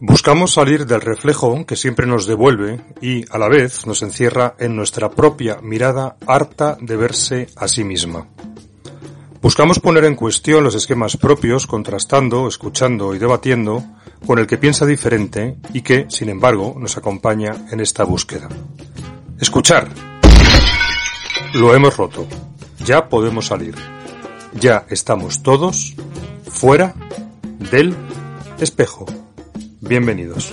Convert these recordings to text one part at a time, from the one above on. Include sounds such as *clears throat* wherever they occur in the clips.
Buscamos salir del reflejo que siempre nos devuelve y, a la vez, nos encierra en nuestra propia mirada harta de verse a sí misma. Buscamos poner en cuestión los esquemas propios, contrastando, escuchando y debatiendo con el que piensa diferente y que, sin embargo, nos acompaña en esta búsqueda. Escuchar. Lo hemos roto. Ya podemos salir. Ya estamos todos fuera del Espejo. Bienvenidos.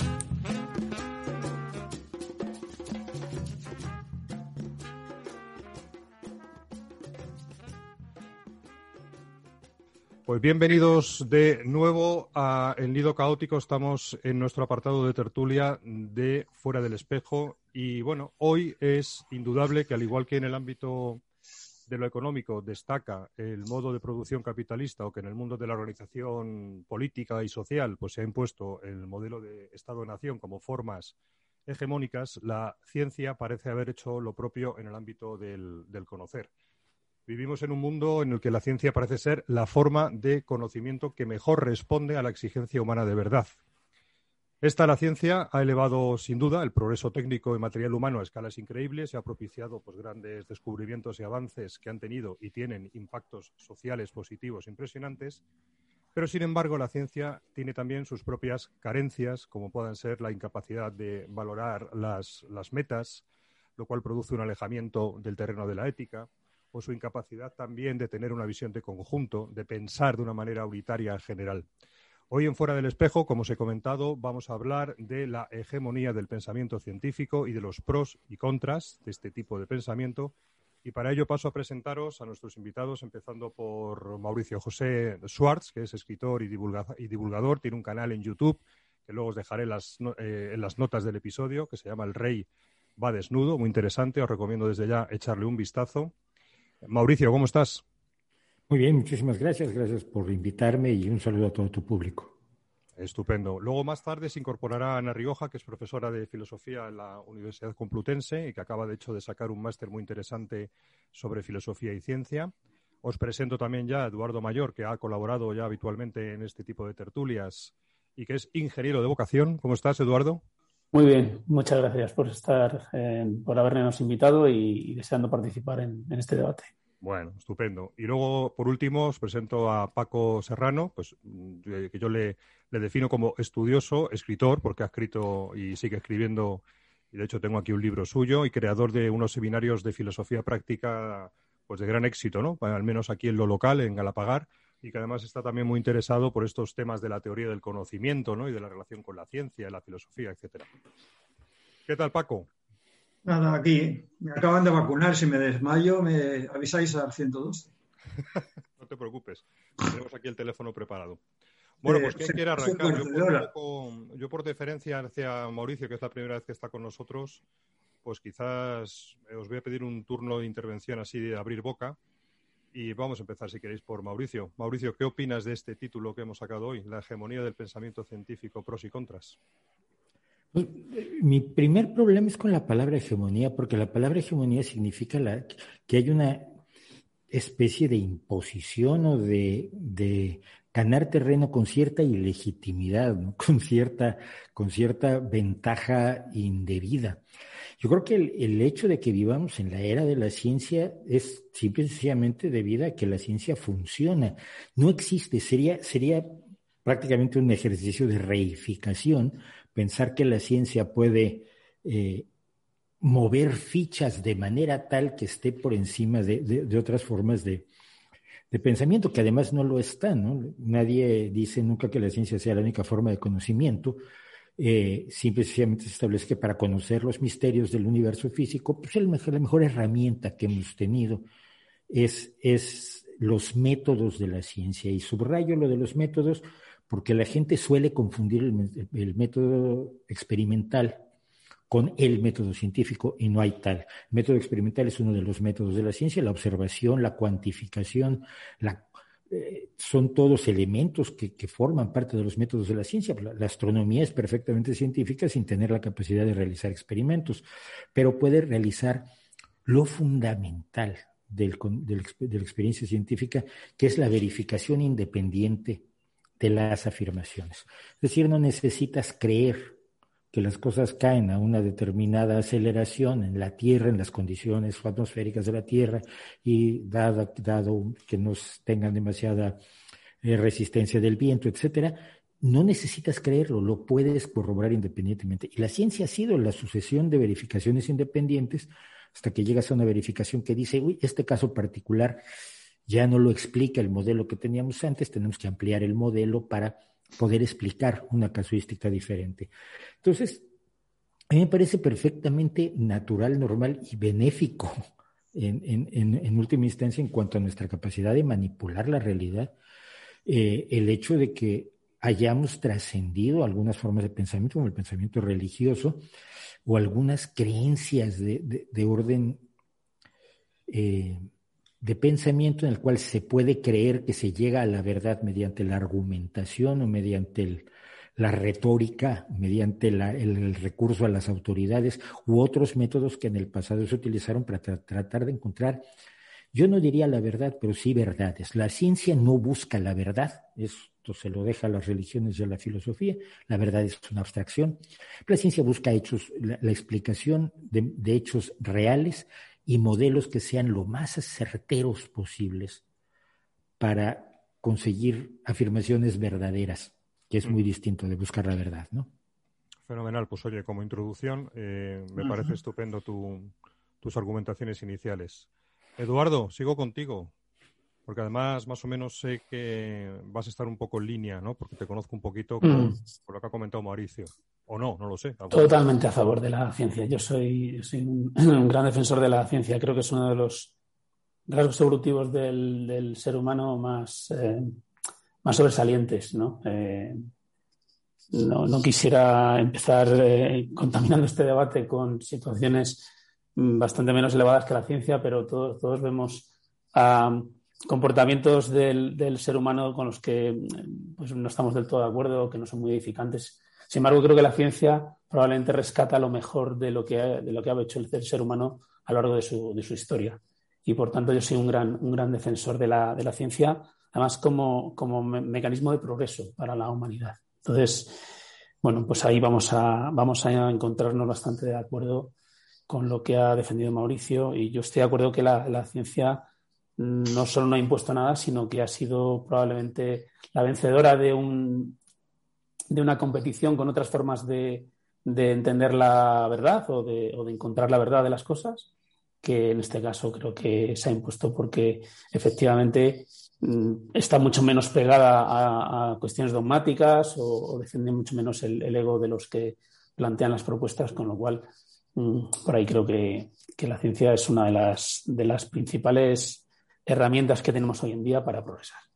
Pues bienvenidos de nuevo a El Nido Caótico. Estamos en nuestro apartado de tertulia de Fuera del Espejo. Y bueno, hoy es indudable que al igual que en el ámbito de lo económico destaca el modo de producción capitalista o que en el mundo de la organización política y social pues se ha impuesto el modelo de Estado-nación como formas hegemónicas, la ciencia parece haber hecho lo propio en el ámbito del, del conocer. Vivimos en un mundo en el que la ciencia parece ser la forma de conocimiento que mejor responde a la exigencia humana de verdad, esta la ciencia ha elevado sin duda el progreso técnico y material humano a escalas increíbles y ha propiciado pues, grandes descubrimientos y avances que han tenido y tienen impactos sociales positivos impresionantes. Pero sin embargo la ciencia tiene también sus propias carencias, como puedan ser la incapacidad de valorar las, las metas, lo cual produce un alejamiento del terreno de la ética, o su incapacidad también de tener una visión de conjunto, de pensar de una manera unitaria en general. Hoy en Fuera del Espejo, como os he comentado, vamos a hablar de la hegemonía del pensamiento científico y de los pros y contras de este tipo de pensamiento. Y para ello paso a presentaros a nuestros invitados, empezando por Mauricio José Schwartz, que es escritor y, divulgador, tiene un canal en YouTube que luego os dejaré eh, en las notas del episodio, que se llama El Rey va desnudo, muy interesante, os recomiendo desde ya echarle un vistazo. Mauricio, ¿cómo estás? Muy bien, muchísimas gracias. Gracias por invitarme y un saludo a todo tu público. Estupendo. Luego más tarde se incorporará Ana Rioja, que es profesora de filosofía en la Universidad Complutense y que acaba de hecho de sacar un máster muy interesante sobre filosofía y ciencia. Os presento también ya a Eduardo Mayor, que ha colaborado ya habitualmente en este tipo de tertulias y que es ingeniero de vocación. ¿Cómo estás, Eduardo? Muy bien, muchas gracias por estar, por habernos invitado y, deseando participar en este debate. Bueno, estupendo. Y luego, por último, os presento a Paco Serrano, pues mm, que yo le, defino como estudioso, escritor, porque ha escrito y sigue escribiendo, y de hecho tengo aquí un libro suyo, y creador de unos seminarios de filosofía práctica pues de gran éxito, ¿no? Al menos aquí en lo local, en Galapagar, y que además está también muy interesado por estos temas de la teoría del conocimiento, ¿no? Y de la relación con la ciencia, la filosofía, etcétera. ¿Qué tal, Paco? Nada, aquí me acaban de vacunar. Si me desmayo, me avisáis al 102. *laughs* no te preocupes, tenemos aquí el teléfono preparado. Bueno, pues ¿quién quiere arrancar? Yo por, deferencia hacia Mauricio, que es la primera vez que está con nosotros, pues quizás os voy a pedir un turno de intervención así de abrir boca. Y vamos a empezar, si queréis, por Mauricio. Mauricio, ¿qué opinas de este título que hemos sacado hoy, La hegemonía del pensamiento científico, pros y contras? Mi primer problema es con la palabra hegemonía, porque la palabra hegemonía significa la, que hay una especie de imposición o de, ganar terreno con cierta ilegitimidad, *laughs* con, cierta, con cierta ventaja indebida. Yo creo que el, el, hecho de que vivamos en la era de la ciencia es simple y sencillamente debido a que la ciencia funciona. No existe, sería, sería prácticamente un ejercicio de reificación pensar que la ciencia puede eh, mover fichas de manera tal que esté por encima de, otras formas de, pensamiento, que además no lo está, ¿no? Nadie dice nunca que la ciencia sea la única forma de conocimiento. Eh, simplemente se establece que para conocer los misterios del universo físico, pues la mejor herramienta que hemos tenido es, es los métodos de la ciencia. Y subrayo lo de los métodos porque la gente suele confundir el, método experimental con el método científico y no hay tal. El método experimental es uno de los métodos de la ciencia, la observación, la cuantificación, eh, son todos elementos que, forman parte de los métodos de la ciencia. La, astronomía es perfectamente científica sin tener la capacidad de realizar experimentos, pero puede realizar lo fundamental de la experiencia científica, que es la verificación independiente de las afirmaciones. Es decir, no necesitas creer que las cosas caen a una determinada aceleración en la Tierra, en las condiciones atmosféricas de la Tierra, y dado, que no tengan demasiada eh, resistencia del viento, etcétera, no necesitas creerlo, lo puedes corroborar independientemente. Y la ciencia ha sido la sucesión de verificaciones independientes hasta que llegas a una verificación que dice, uy, este caso particular ya no lo explica el modelo que teníamos antes, tenemos que ampliar el modelo para poder explicar una casuística diferente. Entonces, a mí me parece perfectamente natural, normal y benéfico *laughs* en, última instancia en cuanto a nuestra capacidad de manipular la realidad, eh, el hecho de que hayamos trascendido algunas formas de pensamiento, como el pensamiento religioso, o algunas creencias de, orden eh, de pensamiento en el cual se puede creer que se llega a la verdad mediante la argumentación o mediante la retórica, mediante el, recurso a las autoridades u otros métodos que en el pasado se utilizaron para tratar de encontrar, yo no diría la verdad, pero sí verdades. La ciencia no busca la verdad, esto se lo deja a las religiones y a la filosofía, la verdad es una abstracción. La ciencia busca hechos, la, explicación de hechos reales y modelos que sean lo más certeros posibles para conseguir afirmaciones verdaderas, que es muy distinto de buscar la verdad, ¿no? Fenomenal, pues oye, como introducción, eh, me parece estupendo tus argumentaciones iniciales. Eduardo, sigo contigo, porque además más o menos sé que vas a estar un poco en línea, ¿no? Porque te conozco un poquito con, mm. lo que ha comentado Mauricio. O no, no lo sé. Totalmente a favor de la ciencia. Yo soy, *clears throat* un, gran defensor de la ciencia. Creo que es uno de los rasgos evolutivos del, ser humano más, eh, más sobresalientes, eh, ¿no? no, quisiera empezar eh, contaminando este debate con situaciones bastante menos elevadas que la ciencia, pero todos, todos vemos comportamientos del, del, ser humano con los que pues, no estamos del todo de acuerdo, que no son muy edificantes sin embargo, creo que la ciencia probablemente rescata lo mejor de lo que de lo que ha hecho el ser humano a lo largo de su, de su historia. Y por tanto, yo soy un gran, un gran defensor de la, de la ciencia, además como, como mecanismo de progreso para la humanidad. Entonces, bueno, pues ahí vamos a, vamos a encontrarnos bastante de acuerdo con lo que ha defendido Mauricio y yo estoy de acuerdo que la, la, ciencia no solo no ha impuesto nada, sino que ha sido probablemente la vencedora de un, de una competición con otras formas de, entender la verdad o de, encontrar la verdad de las cosas, que en este caso creo que se ha impuesto porque efectivamente mm, está mucho menos pegada a, cuestiones dogmáticas o, defiende mucho menos el, ego de los que plantean las propuestas, con lo cual mm, por ahí creo que, que, la ciencia es una de las, de las principales herramientas que tenemos hoy en día para progresar.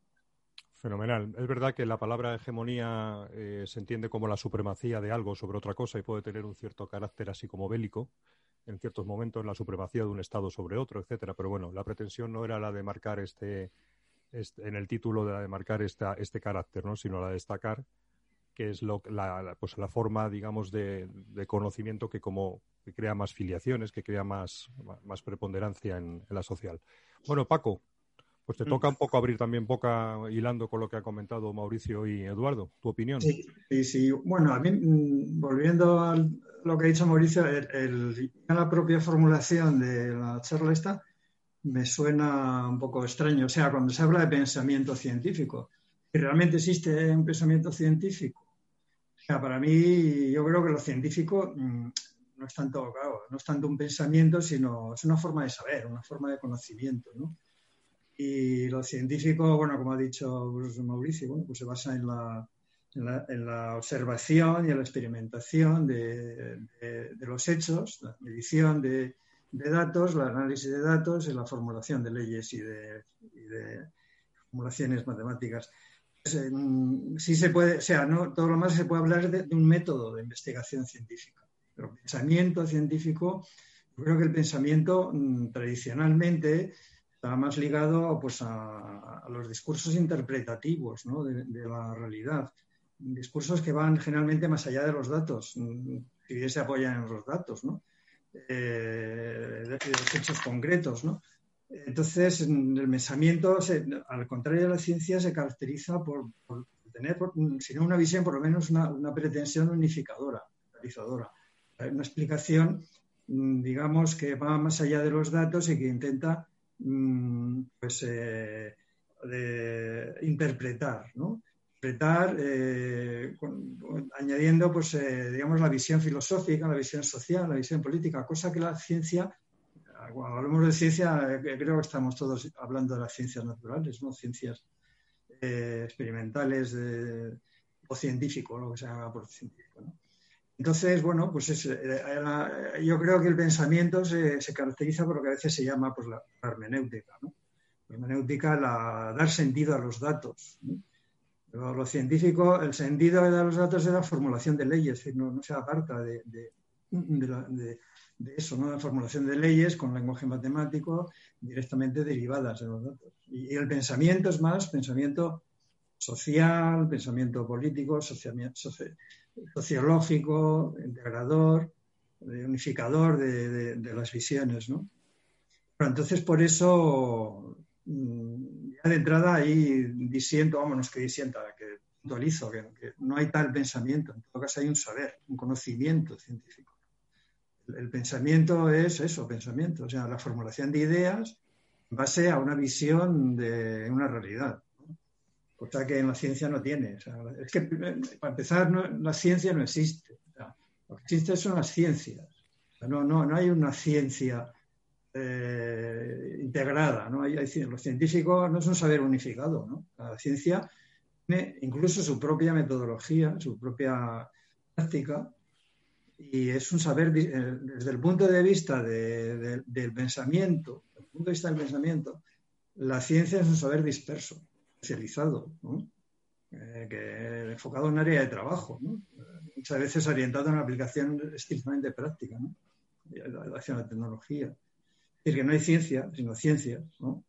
Fenomenal. Es verdad que la palabra hegemonía eh, se entiende como la supremacía de algo sobre otra cosa y puede tener un cierto carácter así como bélico en ciertos momentos, la supremacía de un Estado sobre otro, etcétera. Pero bueno, la pretensión no era la de marcar este, este en el título de, marcar esta, este carácter, ¿no? sino la de destacar que es lo, la, pues la forma, digamos, de, conocimiento que como que crea más filiaciones, que crea más, más preponderancia en la social. Bueno, Paco, pues te mm. toca un poco abrir también boca hilando con lo que ha comentado Mauricio y Eduardo. ¿Tu opinión? Sí, sí. sí. Bueno, a mí, mm, volviendo a lo que ha dicho Mauricio, el, la propia formulación de la charla esta me suena un poco extraño. O sea, cuando se habla de pensamiento científico, ¿y realmente existe un pensamiento científico? O sea, para mí, yo creo que lo científico mm, no es tanto, claro, no es tanto un pensamiento, sino es una forma de saber, una forma de conocimiento, ¿no? Y lo científico, bueno, como ha dicho Mauricio, bueno, pues se basa en la, en la, observación y en la experimentación de, de, los hechos, la medición de, datos, el análisis de datos y la formulación de leyes y de, formulaciones matemáticas. sí se puede, o sea, no todo lo más se puede hablar de, un método de investigación científica. Pero pensamiento científico, yo creo que el pensamiento mm, tradicionalmente está más ligado pues, a, los discursos interpretativos de, la realidad. Discursos que van generalmente más allá de los datos, mm, si bien se apoyan en los datos, ¿no? Eh, de, los hechos concretos. ¿no? Entonces, el pensamiento, al contrario de la ciencia, se caracteriza por, tener, si no una visión, por lo menos una, pretensión unificadora, realizadora. Una explicación, mm, digamos, que va más allá de los datos y que intenta mm, pues, eh, interpretar, ¿no? Interpretar eh, añadiendo, pues, eh, digamos, la visión filosófica, la visión social, la visión política, cosa que la ciencia cuando hablamos de ciencia, eh, creo que estamos todos hablando de las ciencias naturales, ¿no? Ciencias experimentales o científico, lo que se llama por científico. Entonces, bueno, pues eh, yo creo que el pensamiento se, caracteriza por lo que a veces se llama pues, la, hermenéutica. La hermenéutica, la, dar sentido a los datos. lo científico, el sentido de los datos es la formulación de leyes, no, se aparta de, de, eso, ¿no? la formulación de leyes con lenguaje matemático directamente derivadas de los datos. Y, el pensamiento es más pensamiento social, pensamiento político, sociológico, integrador, unificador de, las visiones. ¿no? Pero entonces, por eso, mm, ya de entrada ahí disiento, vámonos que disienta, que puntualizo, que no hay tal pensamiento, en todo caso hay un saber, un conocimiento científico el pensamiento es eso, pensamiento, o sea, la formulación de ideas en base a una visión de una realidad, cosa que en la ciencia no tiene. es que, para empezar, la ciencia no existe. lo que existe son las ciencias. no, no, no hay una ciencia eh, integrada. ¿no? Hay, los científicos no es un saber unificado. ¿no? La ciencia tiene incluso su propia metodología, su propia práctica, y es un saber eh, desde el punto de vista del pensamiento, desde el punto de vista del pensamiento, la ciencia es un saber disperso, especializado, eh, que, enfocado en área de trabajo, muchas veces orientado a una aplicación estrictamente práctica, hacia la tecnología. Es decir, que no hay ciencia, sino ciencias, ¿no?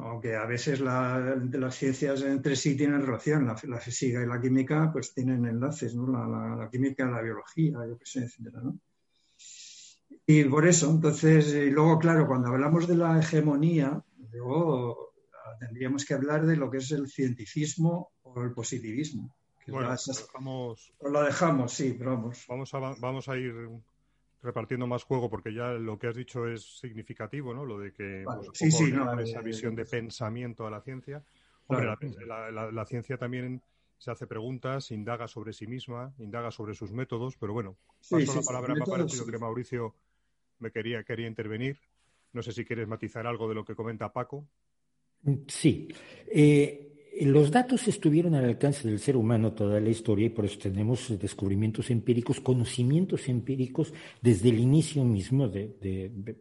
aunque a veces las ciencias entre sí tienen relación, la, física y la química pues tienen enlaces, ¿no? La, química, la biología, yo qué sé, etcétera, ¿no? Y por eso, entonces, y luego, claro, cuando hablamos de la hegemonía, luego tendríamos que hablar de lo que es el cientificismo o el positivismo. bueno, vamos, lo dejamos, sí, pero vamos. Vamos a, vamos a ir repartiendo más juego, porque ya lo que has dicho es significativo, ¿no? Lo de que pues, esa visión de pensamiento a la ciencia. Hombre, la, ciencia también se hace preguntas, indaga sobre sí misma, indaga sobre sus métodos, pero bueno, paso la palabra, me ha parecido que Mauricio me quería, quería intervenir. No sé si quieres matizar algo de lo que comenta Paco. Sí. Eh, los datos estuvieron al alcance del ser humano toda la historia y por eso tenemos descubrimientos empíricos, conocimientos empíricos desde el inicio mismo de,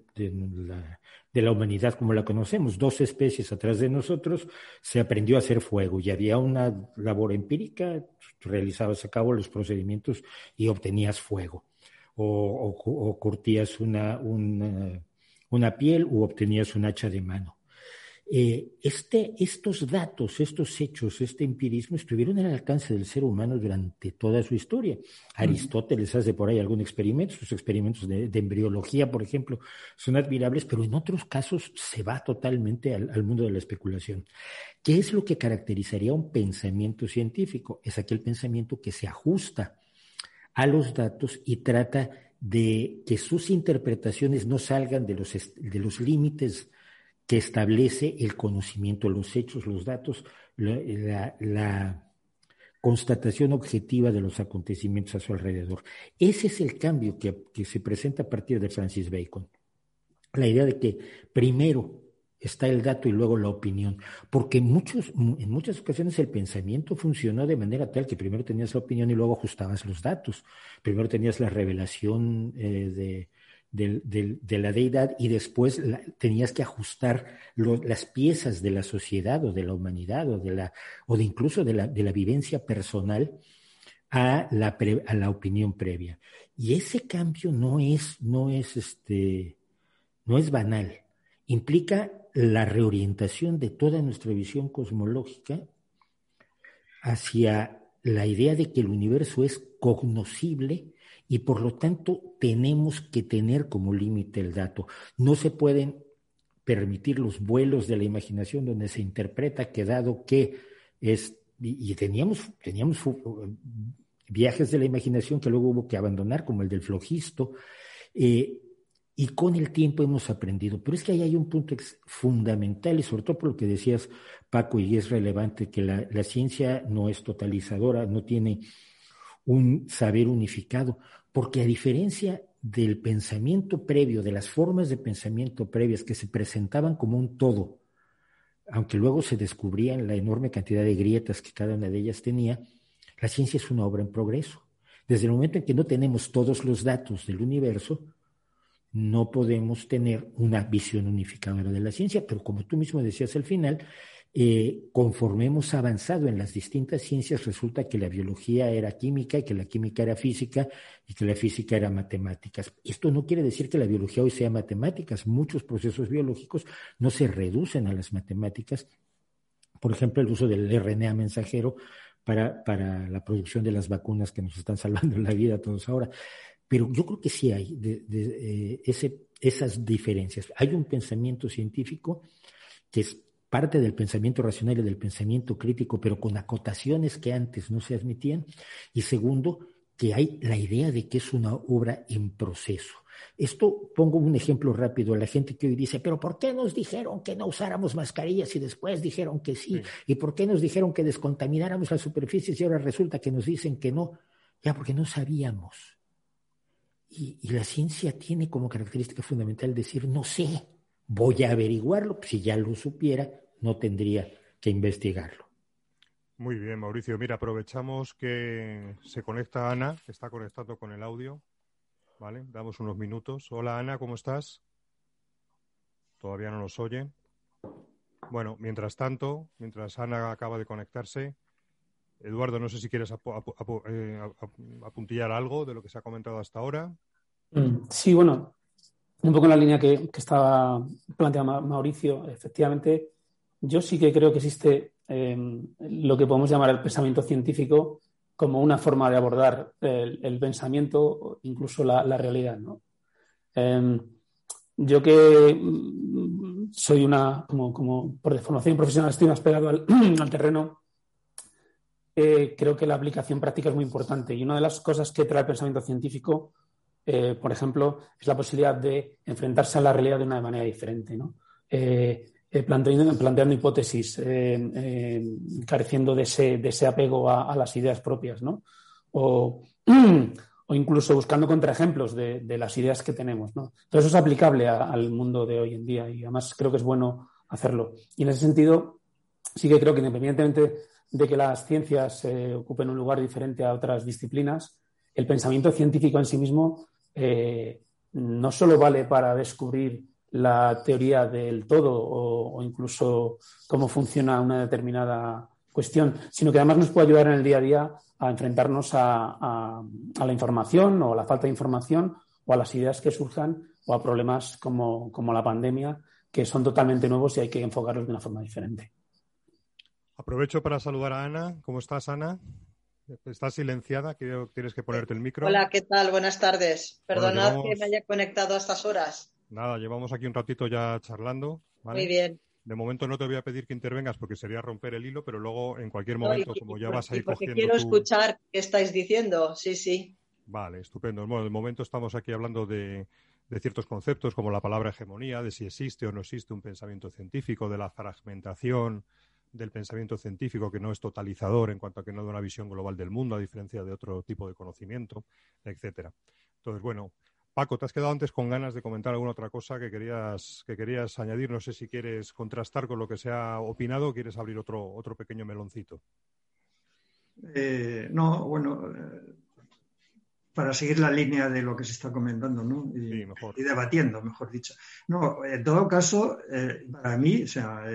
la, humanidad como la conocemos. Dos especies atrás de nosotros se aprendió a hacer fuego y había una labor empírica, realizabas a cabo los procedimientos y obtenías fuego. O, curtías una, una piel u obtenías un hacha de mano eh, este, estos datos, estos hechos, este empirismo estuvieron al alcance del ser humano durante toda su historia. Aristóteles hace por ahí algún experimento, sus experimentos de, embriología, por ejemplo, son admirables, pero en otros casos se va totalmente al, mundo de la especulación. ¿Qué es lo que caracterizaría un pensamiento científico? Es aquel pensamiento que se ajusta a los datos y trata de que sus interpretaciones no salgan de los, de los límites que establece el conocimiento, los hechos, los datos, la, constatación objetiva de los acontecimientos a su alrededor. Ese es el cambio que, se presenta a partir de Francis Bacon. La idea de que primero está el dato y luego la opinión, porque muchos, en muchas ocasiones el pensamiento funcionó de manera tal que primero tenías la opinión y luego ajustabas los datos. Primero tenías la revelación eh, de, de la deidad y después tenías que ajustar las piezas de la sociedad o de la humanidad o de la o de incluso de la, de la vivencia personal a la, a la opinión previa. Y ese cambio no es, no es este, no es banal. Implica la reorientación de toda nuestra visión cosmológica hacia la idea de que el universo es cognoscible y por lo tanto tenemos que tener como límite el dato. No se pueden permitir los vuelos de la imaginación donde se interpreta que dado que es, y, teníamos, teníamos viajes de la imaginación que luego hubo que abandonar, como el del flojisto, eh, y con el tiempo hemos aprendido. Pero es que ahí hay un punto fundamental, y sobre todo por lo que decías, Paco, y es relevante, que la ciencia no es totalizadora, no tiene un saber unificado, porque a diferencia del pensamiento previo, de las formas de pensamiento previas que se presentaban como un todo, aunque luego se descubrían la enorme cantidad de grietas que cada una de ellas tenía, la ciencia es una obra en progreso. Desde el momento en que no tenemos todos los datos del universo, no podemos tener una visión unificadora de la ciencia, pero como tú mismo decías al final, eh, conforme hemos avanzado en las distintas ciencias, resulta que la biología era química y que la química era física y que la física era matemáticas. Esto no quiere decir que la biología hoy sea matemáticas. Muchos procesos biológicos no se reducen a las matemáticas. Por ejemplo, el uso del RNA mensajero para, para la producción de las vacunas que nos están salvando la vida a todos ahora. Pero yo creo que sí hay eh, ese, esas diferencias. Hay un pensamiento científico que es parte del pensamiento racional y del pensamiento crítico, pero con acotaciones que antes no se admitían. Y segundo, que hay la idea de que es una obra en proceso. Esto pongo un ejemplo rápido a la gente que hoy dice, pero ¿por qué nos dijeron que no usáramos mascarillas y después dijeron que sí? ¿Y por qué nos dijeron que descontamináramos las superficies y ahora resulta que nos dicen que no? Ya porque no sabíamos. Y, y la ciencia tiene como característica fundamental decir, no sé, voy a averiguarlo. Si ya lo supiera, no tendría que investigarlo. Muy bien, Mauricio. Mira, aprovechamos que se conecta Ana, que está conectando con el audio. Vale, damos unos minutos. Hola Ana, ¿cómo estás? Todavía no nos oye. Bueno, mientras tanto, mientras Ana acaba de conectarse, Eduardo, no sé si quieres eh, apuntillar algo de lo que se ha comentado hasta ahora. Mm, sí, bueno, un poco en la línea que, estaba planteando Mauricio, efectivamente, yo sí que creo que existe em, lo que podemos llamar el pensamiento científico como una forma de abordar el, pensamiento, incluso la, realidad. Em, yo que mm, soy una, como, por formación profesional estoy más pegado *clears throat* al, terreno, eh, creo que la aplicación práctica es muy importante. Y una de las cosas que trae el pensamiento científico eh, por ejemplo, es la posibilidad de enfrentarse a la realidad de una manera diferente, ¿no? Eh, eh, planteando, hipótesis, careciendo de ese, apego a, las ideas propias, ¿no? *clears throat* O, incluso buscando contraejemplos de, de, las ideas que tenemos, ¿no? Todo eso es aplicable al mundo de hoy en día y además creo que es bueno hacerlo. Y en ese sentido, sí que creo que independientemente de que las ciencias ocupen un lugar diferente a otras disciplinas, el pensamiento científico en sí mismo eh, no solo vale para descubrir la teoría del todo o, incluso cómo funciona una determinada cuestión, sino que además nos puede ayudar en el día a día a enfrentarnos a, la información o a la falta de información o a las ideas que surjan o a problemas como, como la pandemia, que son totalmente nuevos y hay que enfocarlos de una forma diferente. Aprovecho para saludar a Ana. ¿Cómo estás, Ana? Estás silenciada, tienes que ponerte el micro. Hola, ¿qué tal? Buenas tardes. Perdonad que me haya conectado a estas horas. Nada, llevamos aquí un ratito ya charlando. Muy bien. De momento no te voy a pedir que intervengas porque sería romper el hilo, pero luego en cualquier momento, como ya vas a ir porque quiero escuchar qué estáis diciendo, sí, sí. Vale, estupendo. Bueno, de momento estamos aquí hablando de, de ciertos conceptos como la palabra hegemonía, de si existe o no existe un pensamiento científico, de la fragmentación, del pensamiento científico que no es totalizador en cuanto a que no da una visión global del mundo, a diferencia de otro tipo de conocimiento, etcétera. Entonces, bueno, Paco, te has quedado antes con ganas de comentar alguna otra cosa que querías, que querías añadir. No sé si quieres contrastar con lo que se ha opinado o quieres abrir otro, otro pequeño meloncito. Eh, no, bueno, eh, para seguir la línea de lo que se está comentando, ¿no? Y, debatiendo, mejor dicho. No, en todo caso, eh, para mí, o sea,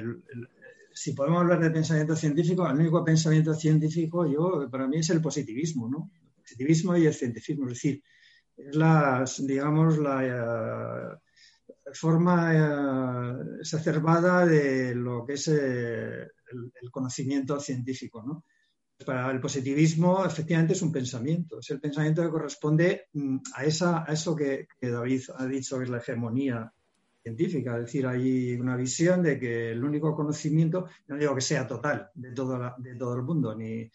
si podemos hablar de pensamiento científico, el único pensamiento científico, yo, para mí es el positivismo, ¿no? El positivismo y el científico, es decir, es la, digamos, la eh, forma eh, exacerbada de lo que es el, el conocimiento científico, ¿no? para el positivismo efectivamente es un pensamiento, es el pensamiento que corresponde mm, a, esa, a eso que, David ha dicho que es la hegemonía científica, es decir, hay una visión de que el único conocimiento, no digo que sea total de todo, de todo el mundo, ni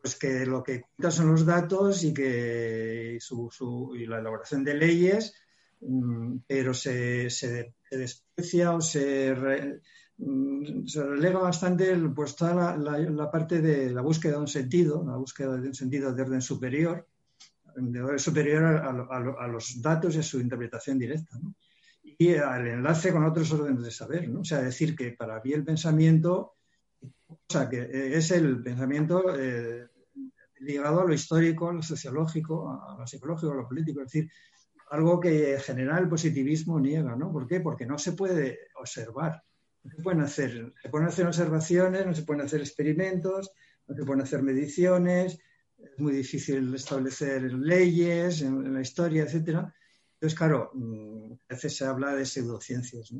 pues que lo que cuenta son los datos y que su, y la elaboración de leyes, mm, pero se, se, desprecia o se, Mm, se relega bastante pues, toda la, parte de la búsqueda de un sentido, la búsqueda de un sentido de orden superior, de orden superior a, los datos y a su interpretación directa. Y al enlace con otros órdenes de saber. ¿no? O sea, decir que para mí el pensamiento, o sea, que es el pensamiento eh, ligado a lo histórico, a lo sociológico, a lo psicológico, a lo político. Es decir, algo que en general el positivismo niega. ¿no? ¿Por qué? Porque no se puede observar no se pueden hacer, se pueden hacer observaciones, no se pueden hacer experimentos, no se pueden hacer mediciones, es muy difícil establecer leyes en, la historia, etcétera. Entonces, claro, mm, a veces se habla de pseudociencias.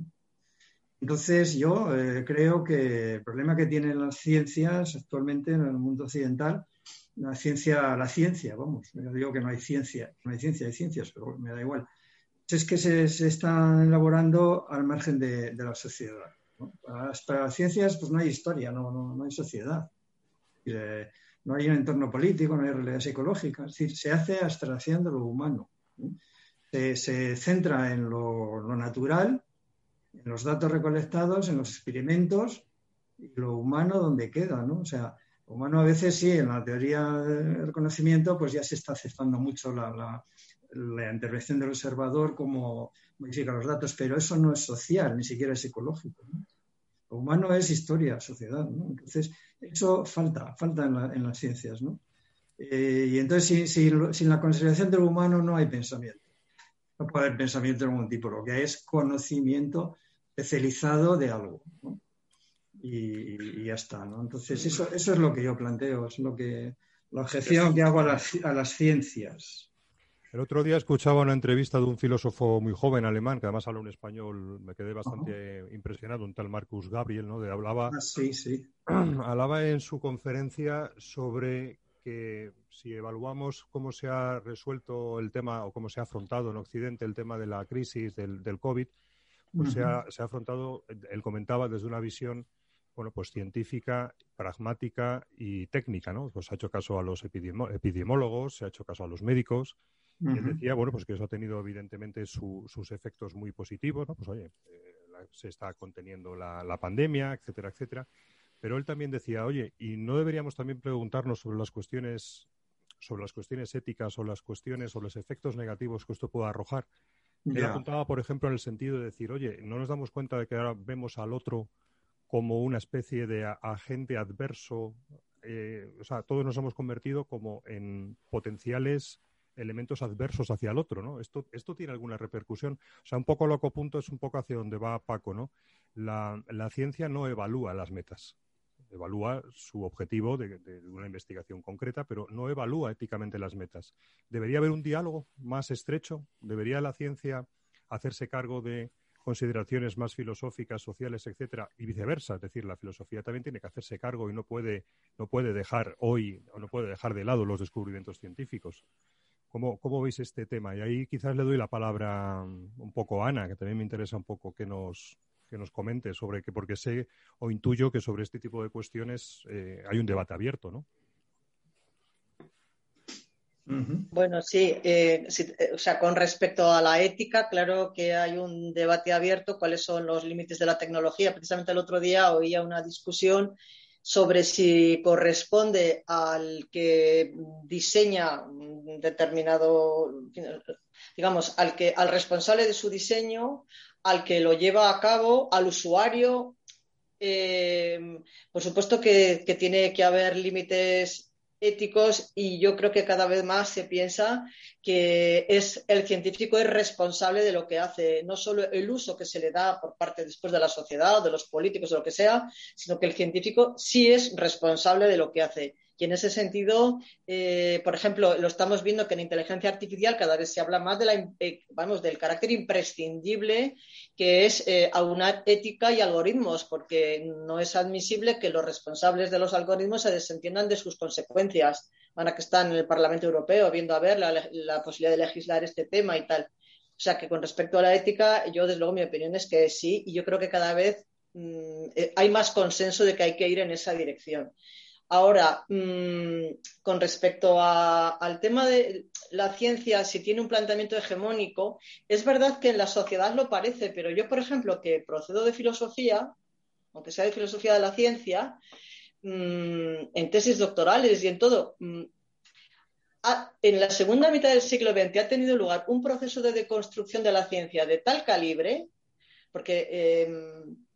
Entonces, yo eh, creo que el problema que tienen las ciencias actualmente en el mundo occidental, la ciencia, la ciencia, vamos, yo digo que no hay ciencia, no hay ciencia, hay ciencias, pero me da igual, es que se, están elaborando al margen de la sociedad. Para, las, ciencias pues no hay historia, no, no, hay sociedad. Eh, no hay un entorno político, no hay realidad psicológica. Es decir, se hace abstracción de lo humano. Se, centra en lo, natural, en los datos recolectados, en los experimentos, y lo humano donde queda, ¿no? O sea, lo humano a veces sí, en la teoría del conocimiento, pues ya se está aceptando mucho la, la intervención del observador como modifica los datos, pero eso no es social, ni siquiera es psicológico. Lo humano es historia, sociedad. Entonces, eso falta, falta en, las ciencias. ¿no? Eh, y entonces, sin, la consideración del humano no hay pensamiento. No puede haber pensamiento de ningún tipo. Lo que hay es conocimiento especializado de algo. Y, ya está. ¿no? Entonces, eso, eso es lo que yo planteo, es lo que la objeción que hago a las, a las ciencias. El otro día escuchaba una entrevista de un filósofo muy joven alemán, que además habla un español, me quedé bastante impresionado, un tal Marcus Gabriel, ¿no? De, hablaba, ah, sí, sí. *clears throat* hablaba en su conferencia sobre que si evaluamos cómo se ha resuelto el tema o cómo se ha afrontado en Occidente el tema de la crisis del, del COVID, pues se, ha, se ha afrontado, él comentaba desde una visión bueno, pues científica, pragmática y técnica, ¿no? Pues ha hecho caso a los epidemiólogos, se ha hecho caso a los médicos, y él decía, bueno, pues que eso ha tenido evidentemente sus efectos muy positivos, ¿no? Pues oye, eh, se está conteniendo la, pandemia, etcétera, etcétera. Pero él también decía, oye, ¿y no deberíamos también preguntarnos sobre las cuestiones, sobre las cuestiones éticas o las cuestiones o los efectos negativos que esto pueda arrojar? Él apuntaba, por ejemplo, en el sentido de decir, oye, ¿no nos damos cuenta de que ahora vemos al otro como una especie de agente adverso? Eh, o sea, todos nos hemos convertido como en potenciales elementos adversos hacia el otro, ¿no? Esto, esto tiene alguna repercusión. O sea, un poco loco punto es un poco hacia donde va Paco, ¿no? La, ciencia no evalúa las metas, evalúa su objetivo de, una investigación concreta, pero no evalúa éticamente las metas. ¿Debería haber un diálogo más estrecho? ¿Debería la ciencia hacerse cargo de consideraciones más filosóficas, sociales, etcétera, y viceversa? Es decir, la filosofía también tiene que hacerse cargo y no puede, no puede dejar hoy o no puede dejar de lado los descubrimientos científicos. ¿Cómo, ¿Cómo, veis este tema? Y ahí quizás le doy la palabra mm, un poco a Ana, que también me interesa un poco que nos, que nos comente sobre que, porque sé o intuyo que sobre este tipo de cuestiones eh, hay un debate abierto, ¿no? Bueno, sí, eh, eh, o sea, con respecto a la ética, claro que hay un debate abierto, cuáles son los límites de la tecnología. Precisamente el otro día oía una discusión sobre si corresponde al que diseña determinado, digamos, al, que, al responsable de su diseño, al que lo lleva a cabo, al usuario. Eh, por supuesto que, tiene que haber límites éticos y yo creo que cada vez más se piensa que es el científico es responsable de lo que hace, no solo el uso que se le da por parte después de la sociedad de los políticos o lo que sea, sino que el científico sí es responsable de lo que hace. Y en ese sentido, eh, por ejemplo, lo estamos viendo que en inteligencia artificial cada vez se habla más de la, eh, del carácter imprescindible que es eh, aunar ética y algoritmos, porque no es admisible que los responsables de los algoritmos se desentiendan de sus consecuencias. Van a que están en el Parlamento Europeo viendo a ver la, posibilidad de legislar este tema y tal. O sea que con respecto a la ética, yo desde luego mi opinión es que sí, y yo creo que cada vez mm, hay más consenso de que hay que ir en esa dirección. Ahora, mm, con respecto al tema de la ciencia, si tiene un planteamiento hegemónico, es verdad que en la sociedad lo parece, pero yo, por ejemplo, que procedo de filosofía, aunque sea de filosofía de la ciencia, mm, en tesis doctorales y en todo, mm, en la segunda mitad del siglo XX ha tenido lugar un proceso de deconstrucción de la ciencia de tal calibre, porque em,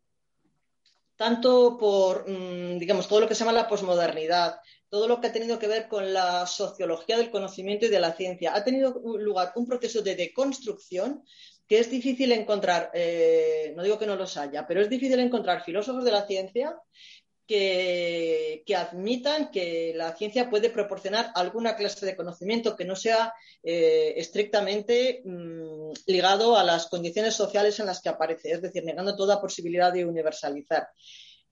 tanto por, mm, digamos, todo lo que se llama la posmodernidad, todo lo que ha tenido que ver con la sociología del conocimiento y de la ciencia. Ha tenido lugar un proceso de deconstrucción que es difícil encontrar, eh, no digo que no los haya, pero es difícil encontrar filósofos de la ciencia que, admitan que la ciencia puede proporcionar alguna clase de conocimiento que no sea eh, estrictamente mm, ligado a las condiciones sociales en las que aparece, es decir, negando toda posibilidad de universalizar.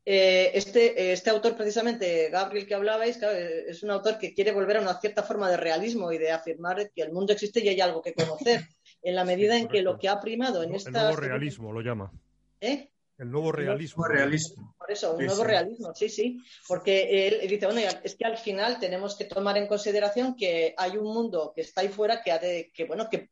Eh, este, este, autor, precisamente, Gabriel, que hablabais, es un autor que quiere volver a una cierta forma de realismo y de afirmar que el mundo existe y hay algo que conocer, en la medida en que lo que ha primado en esta... El nuevo realismo lo llama. ¿Eh? El nuevo realismo. Por eso, un nuevo realismo, sí, sí. Porque él dice, bueno, es que al final tenemos que tomar en consideración que hay un mundo que está ahí fuera que, ha de, que bueno, que,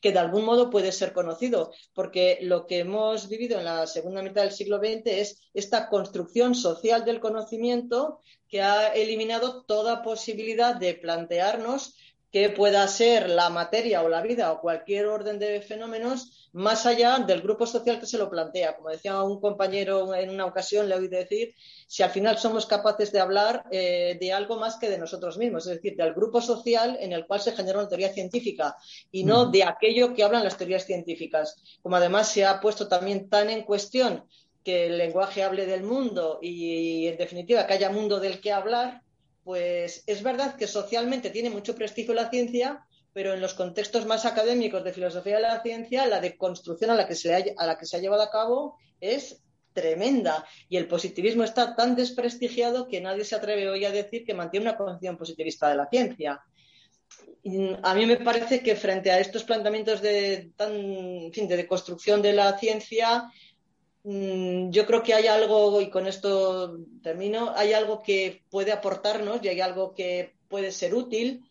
que de algún modo puede ser conocido. Porque lo que hemos vivido en la segunda mitad del siglo XX es esta construcción social del conocimiento que ha eliminado toda posibilidad de plantearnos que pueda ser la materia o la vida o cualquier orden de fenómenos más allá del grupo social que se lo plantea. Como decía un compañero en una ocasión, le oí decir, si al final somos capaces de hablar eh, de algo más que de nosotros mismos, es decir, del grupo social en el cual se genera una teoría científica y no de aquello que hablan las teorías científicas. Como además se ha puesto también tan en cuestión que el lenguaje hable del mundo y, en definitiva, que haya mundo del que hablar, pues es verdad que socialmente tiene mucho prestigio la ciencia, pero en los contextos más académicos de filosofía de la ciencia, la deconstrucción a la que se, ha, llevado a cabo es tremenda y el positivismo está tan desprestigiado que nadie se atreve hoy a decir que mantiene una concepción positivista de la ciencia. A mí me parece que frente a estos planteamientos de, tan, de deconstrucción de la ciencia, Mm, yo creo que hay algo, y con esto termino, hay algo que puede aportarnos y hay algo que puede ser útil,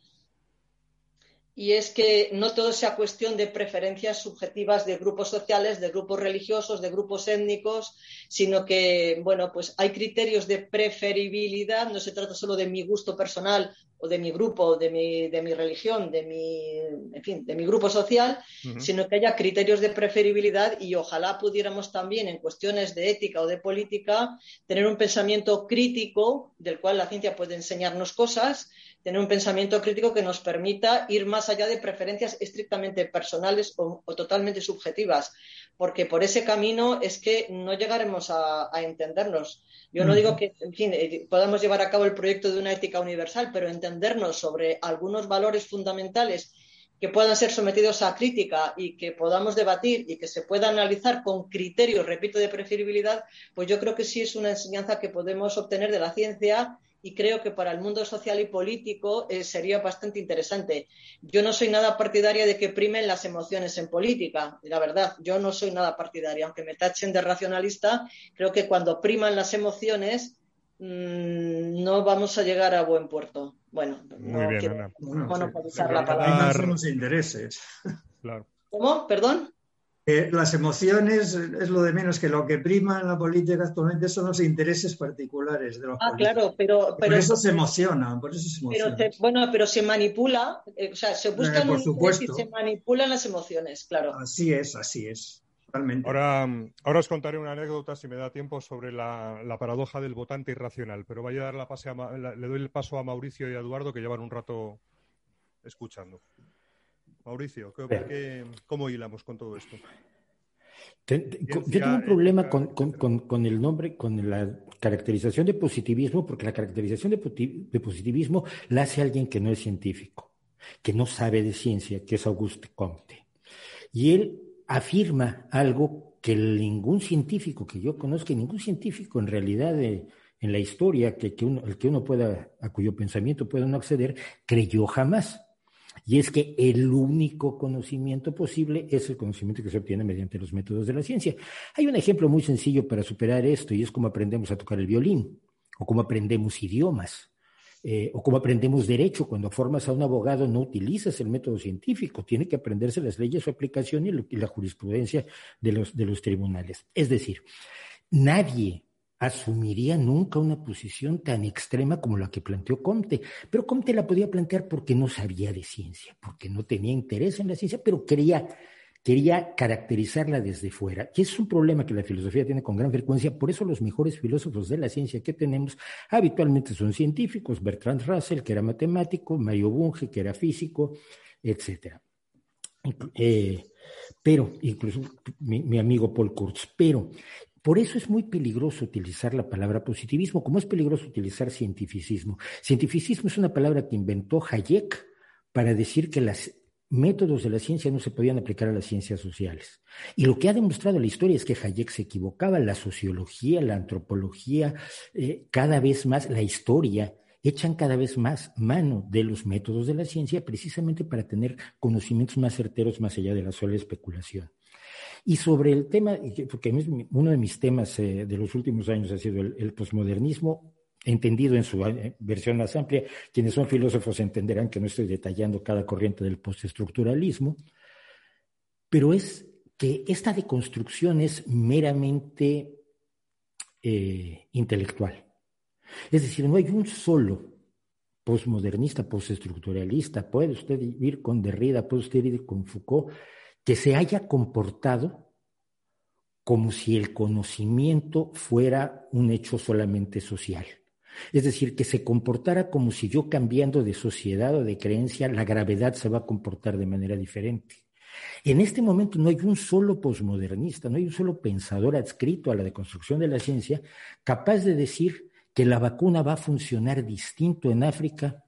y es que no todo sea cuestión de preferencias subjetivas de grupos sociales, de grupos religiosos, de grupos étnicos, sino que, bueno, pues hay criterios de preferibilidad, no se trata solo de mi gusto personal o de mi grupo, de mi, de mi religión, de mi, en fin, de mi grupo social, sino que haya criterios de preferibilidad y ojalá pudiéramos también en cuestiones de ética o de política tener un pensamiento crítico del cual la ciencia puede enseñarnos cosas, tener un pensamiento crítico que nos permita ir más allá de preferencias estrictamente personales o, totalmente subjetivas, porque por ese camino es que no llegaremos a, entendernos. Yo no digo que, en fin, eh, podamos llevar a cabo el proyecto de una ética universal, pero entendernos sobre algunos valores fundamentales que puedan ser sometidos a crítica y que podamos debatir y que se pueda analizar con criterios, repito, de preferibilidad, pues yo creo que sí es una enseñanza que podemos obtener de la ciencia y creo que para el mundo social y político eh, sería bastante interesante. Yo no soy nada partidaria de que primen las emociones en política, la verdad, yo no soy nada partidaria, aunque me tachen de racionalista, creo que cuando priman las emociones mm, no vamos a llegar a buen puerto. Bueno, no quiero monopolizar la palabra. los intereses. ¿Cómo? ¿Perdón? Las emociones es lo de menos que lo que prima en la política actualmente son los intereses particulares de los ah, claro, pero, por eso se emocionan, por eso se emocionan. bueno, pero se manipula, eh, o sea, se buscan eh, por supuesto. y se manipulan las emociones, claro. Así es, así es. Ahora, ahora os contaré una anécdota, si me da tiempo, sobre la, paradoja del votante irracional, pero voy a dar la pase le doy el paso a Mauricio y a Eduardo, que llevan un rato escuchando. Mauricio, ¿cómo hilamos con todo esto? yo tengo un problema con, el nombre, con la caracterización de positivismo, porque la caracterización de, positivismo la hace alguien que no es científico, que no sabe de ciencia, que es Auguste Comte. Y él afirma algo que ningún científico que yo conozca, ningún científico en realidad en la historia que, uno, el que uno pueda, a cuyo pensamiento pueda no acceder, creyó jamás. Y es que el único conocimiento posible es el conocimiento que se obtiene mediante los métodos de la ciencia. Hay un ejemplo muy sencillo para superar esto y es cómo aprendemos a tocar el violín o cómo aprendemos idiomas. Eh, o cómo aprendemos derecho, cuando formas a un abogado no utilizas el método científico, tiene que aprenderse las leyes, su aplicación y, la jurisprudencia de los, de los tribunales. Es decir, nadie asumiría nunca una posición tan extrema como la que planteó Comte. Pero Comte la podía plantear porque no sabía de ciencia, porque no tenía interés en la ciencia, pero quería quería caracterizarla desde fuera. Y es un problema que la filosofía tiene con gran frecuencia, por eso los mejores filósofos de la ciencia que tenemos habitualmente son científicos, Bertrand Russell, que era matemático, Mario Bunge, que era físico, etc. Eh, pero, incluso mi, mi amigo Paul Kurtz, pero por eso es muy peligroso utilizar la palabra positivismo, como es peligroso utilizar cientificismo. Cientificismo es una palabra que inventó Hayek para decir que las métodos de la ciencia no se podían aplicar a las ciencias sociales. Y lo que ha demostrado la historia es que Hayek se equivocaba, la sociología, la antropología, eh, cada vez más, la historia, echan cada vez más mano de los métodos de la ciencia precisamente para tener conocimientos más certeros más allá de la sola especulación. Y sobre el tema, porque uno de mis temas eh, de los últimos años ha sido el, el posmodernismo, entendido en su eh, versión más amplia. Quienes son filósofos entenderán que no estoy detallando cada corriente del postestructuralismo, pero es que esta deconstrucción es meramente eh, intelectual. Es decir, no hay un solo postmodernista, postestructuralista, puede usted ir con Derrida, puede usted ir con Foucault, que se haya comportado como si el conocimiento fuera un hecho solamente social. Es decir, que se comportara como si yo cambiando de sociedad o de creencia, la gravedad se va a comportar de manera diferente. En este momento no hay un solo posmodernista, no hay un solo pensador adscrito a la deconstrucción de la ciencia capaz de decir que la vacuna va a funcionar distinto en África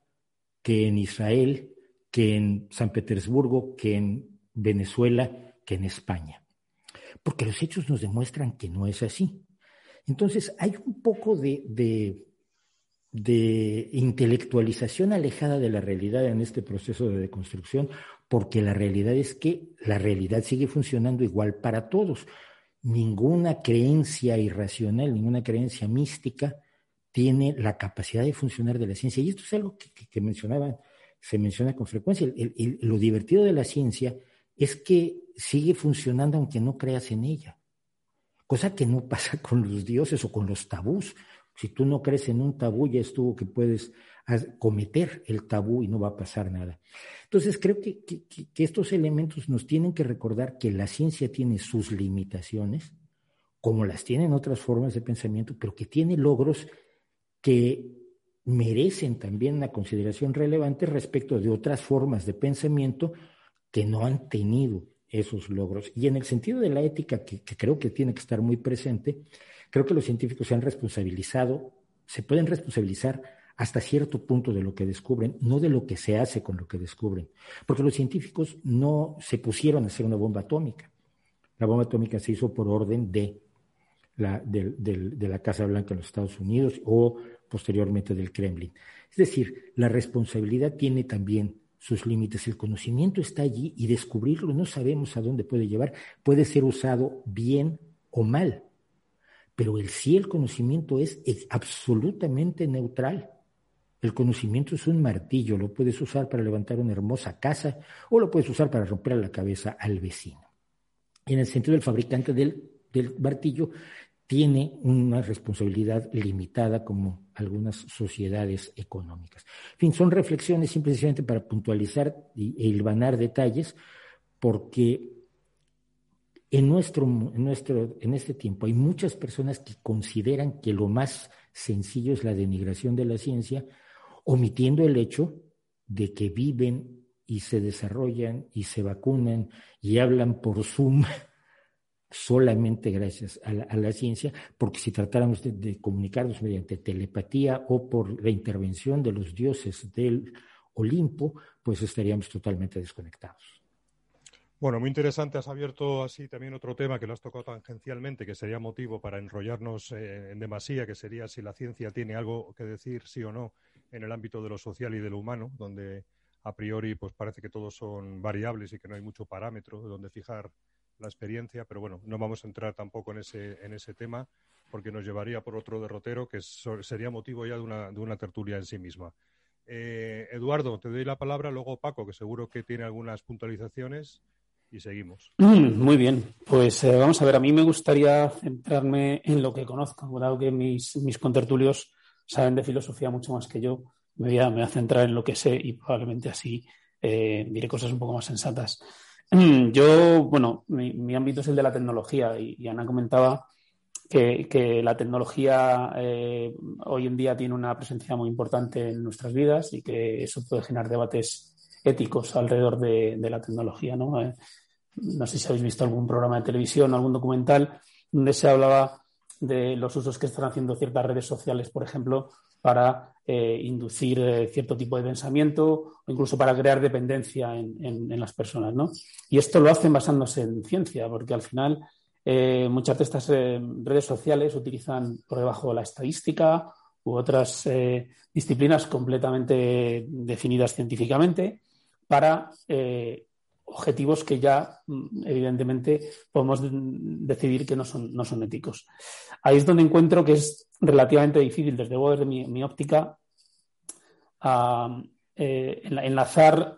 que en Israel, que en San Petersburgo, que en Venezuela, que en España. Porque los hechos nos demuestran que no es así. Entonces, hay un poco de, de de intelectualización alejada de la realidad en este proceso de deconstrucción, porque la realidad es que la realidad sigue funcionando igual para todos. Ninguna creencia irracional, ninguna creencia mística tiene la capacidad de funcionar de la ciencia. Y esto es algo que, mencionaban, se menciona con frecuencia. lo divertido de la ciencia es que sigue funcionando aunque no creas en ella. Cosa que no pasa con los dioses o con los tabús. Si tú no crees en un tabú, ya estuvo que puedes cometer el tabú y no va a pasar nada. Entonces, creo que, estos elementos nos tienen que recordar que la ciencia tiene sus limitaciones, como las tienen otras formas de pensamiento, pero que tiene logros que merecen también una consideración relevante respecto de otras formas de pensamiento que no han tenido esos logros. Y en el sentido de la ética, que creo que tiene que estar muy presente, Creo que los científicos se han responsabilizado, se pueden responsabilizar hasta cierto punto de lo que descubren, no de lo que se hace con lo que descubren. Porque los científicos no se pusieron a hacer una bomba atómica. La bomba atómica se hizo por orden de la, Casa Blanca en los Estados Unidos o posteriormente del Kremlin. Es decir, la responsabilidad tiene también sus límites. El conocimiento está allí y descubrirlo no sabemos a dónde puede llevar. Puede ser usado bien o mal. Pero el sí, el conocimiento es, absolutamente neutral. El conocimiento es un martillo, lo puedes usar para levantar una hermosa casa o lo puedes usar para romper la cabeza al vecino. En el sentido del fabricante del, del martillo, tiene una responsabilidad limitada como algunas sociedades económicas. En fin, son reflexiones simplemente para puntualizar e hilvanar detalles, porque En, nuestro, en, nuestro, en este tiempo hay muchas personas que consideran que lo más sencillo es la denigración de la ciencia, omitiendo el hecho de que viven y se desarrollan y se vacunan y hablan por Zoom *laughs* solamente gracias a la, ciencia, porque si tratáramos de, comunicarnos mediante telepatía o por la intervención de los dioses del Olimpo, pues estaríamos totalmente desconectados. Bueno, muy interesante. Has abierto así también otro tema que lo has tocado tangencialmente, que sería motivo para enrollarnos eh, en demasía, que sería si la ciencia tiene algo que decir, sí o no, en el ámbito de lo social y de lo humano, donde a priori pues parece que todos son variables y que no hay mucho parámetro de donde fijar la experiencia, pero bueno, no vamos a entrar tampoco en ese, en ese tema porque nos llevaría por otro derrotero que sería motivo ya de una, de una tertulia en sí misma. Eh, Eduardo, te doy la palabra, luego Paco, que seguro que tiene algunas puntualizaciones y seguimos. Mm, muy bien, pues eh, vamos a ver, a mí me gustaría centrarme en lo que conozco, dado que mis, mis contertulios saben de filosofía mucho más que yo, me voy a, me voy a centrar en lo que sé y probablemente así eh, diré cosas un poco más sensatas. Yo, bueno, mi, ámbito es el de la tecnología y, Ana comentaba que, la tecnología eh, hoy en día tiene una presencia muy importante en nuestras vidas y que eso puede generar debates éticos alrededor de, la tecnología. ¿no? Eh, no sé si habéis visto algún programa de televisión, algún documental donde se hablaba de los usos que están haciendo ciertas redes sociales, por ejemplo, para eh, inducir eh, cierto tipo de pensamiento o incluso para crear dependencia en, las personas. ¿no? Y esto lo hacen basándose en ciencia, porque al final eh, muchas de estas redes sociales utilizan por debajo la estadística u otras disciplinas completamente definidas científicamente para objetivos que ya, mm, evidentemente, podemos decidir que no son, no son éticos. Ahí es donde encuentro que es relativamente difícil, desde luego desde mi, óptica, eh, enlazar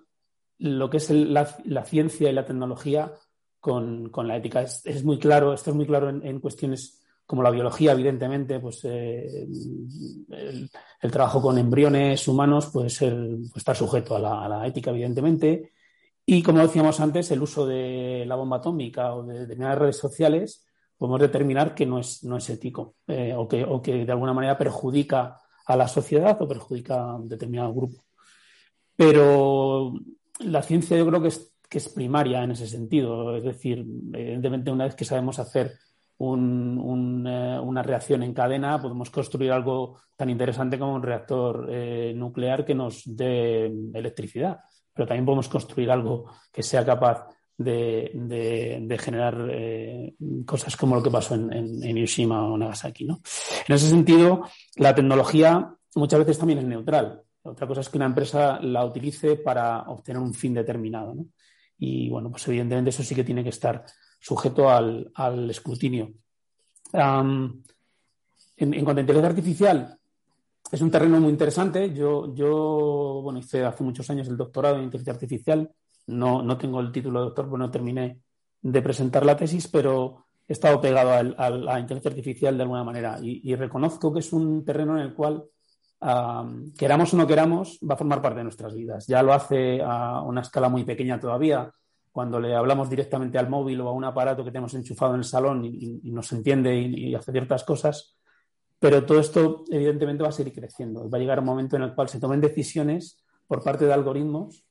lo que es la, ciencia y la tecnología con, la ética. Es, muy claro, esto es muy claro en, cuestiones como la biología, evidentemente, pues eh, el, trabajo con embriones humanos puede ser, pues, estar sujeto a a la ética, evidentemente. Y como decíamos antes, el uso de la bomba atómica o de determinadas redes sociales, podemos determinar que no es, no es ético eh, o, que, o, que, de alguna manera perjudica a la sociedad o perjudica a un determinado grupo. Pero la ciencia yo creo que es, que es primaria en ese sentido. Es decir, evidentemente una vez que sabemos hacer eh, una reacción en cadena, podemos construir algo tan interesante como un reactor eh, nuclear que nos dé electricidad pero también podemos construir algo que sea capaz de, generar eh, cosas como lo que pasó en, en, Hiroshima o Nagasaki. ¿no? En ese sentido, la tecnología muchas veces también es neutral. Otra cosa es que una empresa la utilice para obtener un fin determinado. ¿no? Y bueno, pues evidentemente eso sí que tiene que estar sujeto al, escrutinio. en, en, cuanto a inteligencia artificial, es un terreno muy interesante. Yo, yo, bueno, hice hace muchos años el doctorado en inteligencia artificial. No, no tengo el título de doctor, porque no terminé de presentar la tesis, pero he estado pegado a la inteligencia artificial de alguna manera y, reconozco que es un terreno en el cual, queramos o no queramos, va a formar parte de nuestras vidas. Ya lo hace a una escala muy pequeña todavía, cuando le hablamos directamente al móvil o a un aparato que tenemos enchufado en el salón y, nos entiende y, hace ciertas cosas. Pero todo esto, evidentemente, va a seguir creciendo. Va a llegar un momento en el cual se tomen decisiones por parte de algoritmos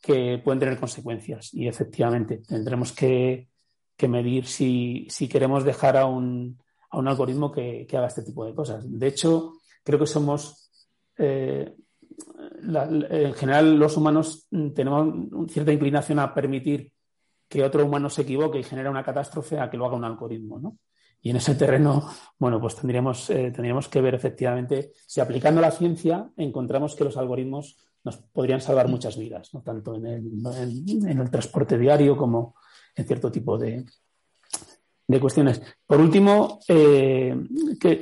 que pueden tener consecuencias. Y efectivamente, tendremos que, medir si, queremos dejar a un, algoritmo que, haga este tipo de cosas. De hecho, creo que somos. Eh, en general, los humanos tenemos cierta inclinación a permitir que otro humano se equivoque y genere una catástrofe a que lo haga un algoritmo, ¿no? Y en ese terreno, bueno, pues tendríamos, eh, tendríamos que ver efectivamente si aplicando la ciencia encontramos que los algoritmos nos podrían salvar muchas vidas, ¿no? tanto en el, transporte diario como en cierto tipo de, cuestiones. Por último, eh,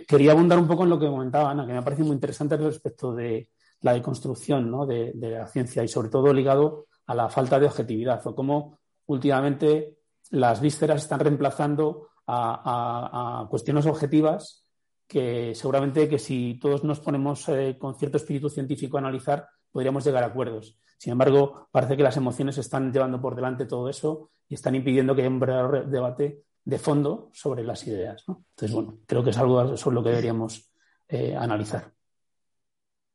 quería abundar un poco en lo que comentaba Ana, que me parece muy interesante respecto de la deconstrucción ¿no? de, de, la ciencia y sobre todo ligado a la falta de objetividad o cómo últimamente las vísceras están reemplazando a, cuestiones objetivas que seguramente que si todos nos ponemos eh, con cierto espíritu científico a analizar, podríamos llegar a acuerdos. Sin embargo, parece que las emociones están llevando por delante todo eso y están impidiendo que haya un verdadero debate de fondo sobre las ideas. Entonces, bueno, creo que es algo sobre lo que deberíamos eh, analizar.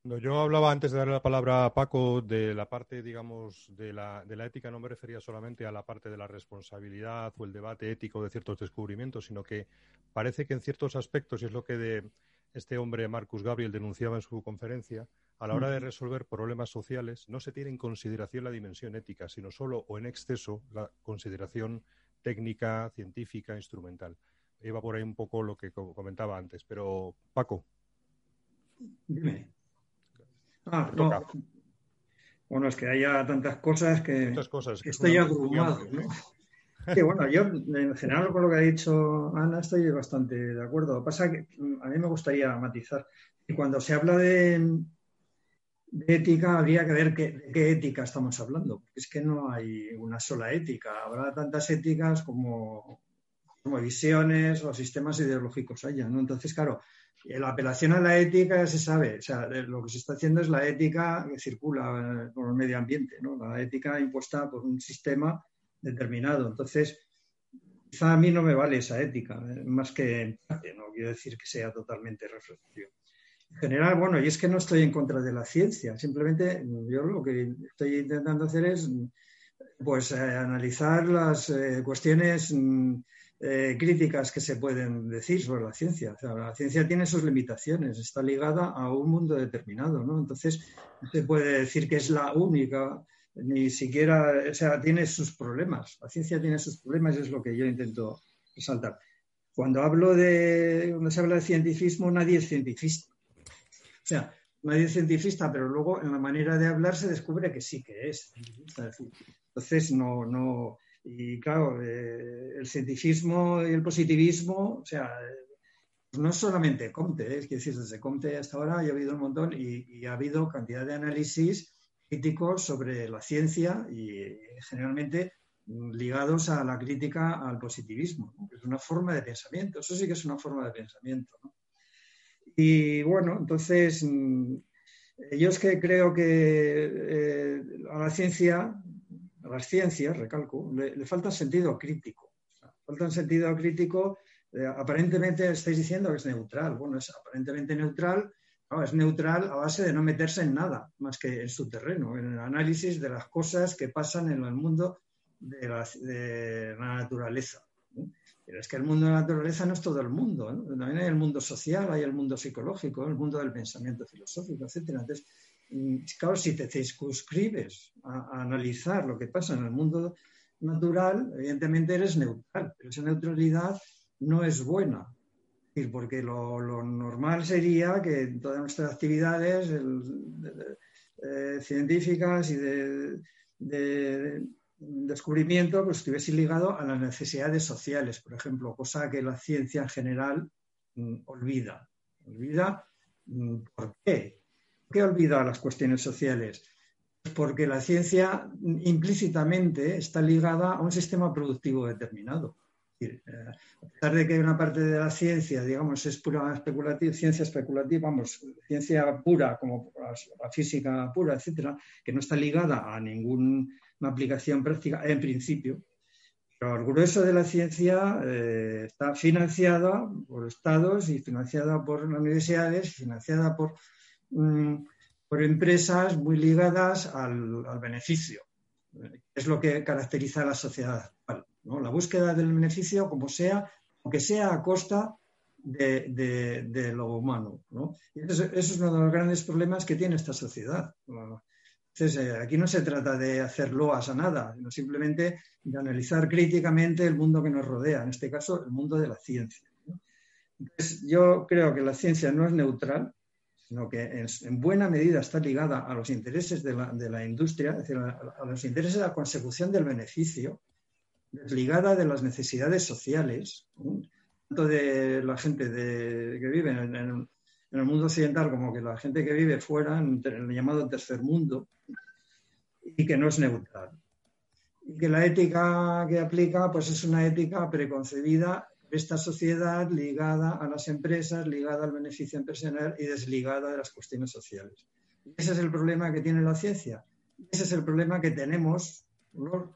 Yo hablaba antes de darle la palabra a Paco de la parte, digamos, de la, de la ética, no me refería solamente a la parte de la responsabilidad o el debate ético de ciertos descubrimientos, sino que parece que en ciertos aspectos, y es lo que de este hombre Marcus Gabriel denunciaba en su conferencia, a la hora de resolver problemas sociales no se tiene en consideración la dimensión ética, sino solo o en exceso la consideración técnica, científica, instrumental. Iba por ahí un poco lo que comentaba antes, pero Paco. Dime. Ah, no. Bueno, es que haya tantas cosas que, cosas, estoy abrumado. ¿no? *laughs* bueno, yo en general con lo que ha dicho Ana estoy bastante de acuerdo. Lo que pasa es que a mí me gustaría matizar. Y cuando se habla de, de ética habría que ver qué, qué, ética estamos hablando. Porque es que no hay una sola ética. Habrá tantas éticas como, como visiones o sistemas ideológicos haya. ¿no? Entonces, claro, la apelación a la ética se sabe. O sea, lo que se está haciendo es la ética que circula por el medio ambiente. ¿no? La ética impuesta por un sistema determinado. Entonces, quizá a mí no me vale esa ética, eh, más que no quiero decir que sea totalmente reflexivo. En general, bueno, y es que no estoy en contra de la ciencia, simplemente yo lo que estoy intentando hacer es pues eh, analizar las eh, cuestiones mm, críticas que se pueden decir sobre la ciencia. la ciencia tiene sus limitaciones, está ligada a un mundo determinado, ¿no? Entonces, no se puede decir que es la única ni siquiera, o sea, tiene sus problemas. La ciencia tiene sus problemas es lo que yo intento resaltar. Cuando hablo de, cuando se habla de cientifismo, nadie es cientifista. O sea, nadie es cientifista, pero luego en la manera de hablar se descubre que sí que es Entonces, no, no, y claro, eh, el cientifismo y el positivismo, o sea, no solamente Comte, ¿eh? es decir, desde Comte hasta ahora ha habido un montón y, y ha habido cantidad de análisis críticos sobre la ciencia y generalmente ligados a la crítica al positivismo, que es una forma de pensamiento. Eso sí que es una forma de pensamiento. Y bueno, entonces, mm, yo es que creo que eh, a la ciencia, las ciencias, recalco, le, falta sentido crítico. falta un sentido crítico. Eh, aparentemente estáis diciendo que es neutral. Bueno, es aparentemente neutral es neutral a base de no meterse en nada más que en su terreno, en el análisis de las cosas que pasan en el mundo de la, naturaleza. Pero es que el mundo de la naturaleza no es todo el mundo. También hay el mundo social, hay el mundo psicológico, el mundo del pensamiento filosófico, etc. Entonces, claro, si te circunscribes a analizar lo que pasa en el mundo natural, evidentemente eres neutral, pero esa neutralidad no es buena porque lo, normal sería que todas nuestras actividades eh, científicas y de, descubrimiento pues, estuviese ligado a las necesidades sociales, por ejemplo, cosa que la ciencia en general mm, olvida. Olvida, mm, ¿por qué? ¿Por qué olvida las cuestiones sociales? Porque la ciencia implícitamente está ligada a un sistema productivo determinado. Eh, a pesar de que una parte de la ciencia, digamos, es pura especulativa, ciencia especulativa, vamos, ciencia pura, como la, física pura, etcétera, que no está ligada a ninguna aplicación práctica, en principio. Pero el grueso de la ciencia eh, está financiada por estados y financiada por universidades, financiada por, mm, por empresas muy ligadas al, al beneficio. Es lo que caracteriza a la sociedad actual. La búsqueda del beneficio, como sea, aunque sea a costa de, lo humano. eso, es uno de los grandes problemas que tiene esta sociedad. Entonces, eh, aquí no se trata de hacer loas a nada, sino simplemente de analizar críticamente el mundo que nos rodea, en este caso, el mundo de la ciencia. Entonces, yo creo que la ciencia no es neutral, sino que en, buena medida está ligada a los intereses de la, industria, es decir, a, los intereses de la consecución del beneficio, desligada de las necesidades sociales, tanto de la gente que vive en el, mundo occidental como que la gente que vive fuera, en el llamado tercer mundo, y que no es neutral. Y que la ética que aplica pues es una ética preconcebida de esta sociedad ligada a las empresas, ligada al beneficio empresarial y desligada de las cuestiones sociales. Ese es el problema que tiene la ciencia. Ese es el problema que tenemos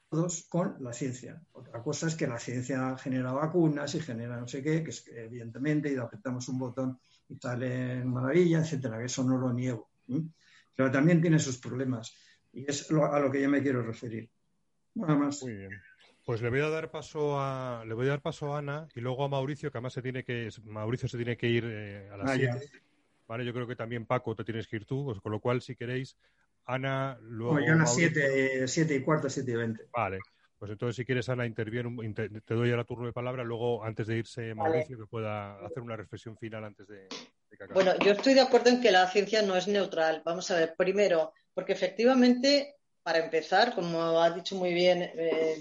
todos con la ciencia. Otra cosa es que la ciencia genera vacunas y genera no sé qué, que es evidentemente y apretamos un botón y salen maravillas, etcétera, eso no lo niego. Pero también tiene sus problemas y es a lo que yo me quiero referir. Nada más. Muy bien. Pues le voy a dar paso a le voy a dar paso a Ana y luego a Mauricio, que además se tiene que Mauricio se tiene que ir eh, a las 7. Ah, vale, yo creo que también Paco te tienes que ir tú, pues con lo cual si queréis Ana, luego. yo a las 7 y cuarto, 7 y 20. Vale. Pues entonces, si quieres, Ana, interviene, te doy ahora turno de palabra. Luego, antes de irse, Mauricio, que pueda hacer una reflexión final antes de, de Bueno, yo estoy de acuerdo en que la ciencia no es neutral. Vamos a ver, primero, porque efectivamente, para empezar, como ha dicho muy bien eh,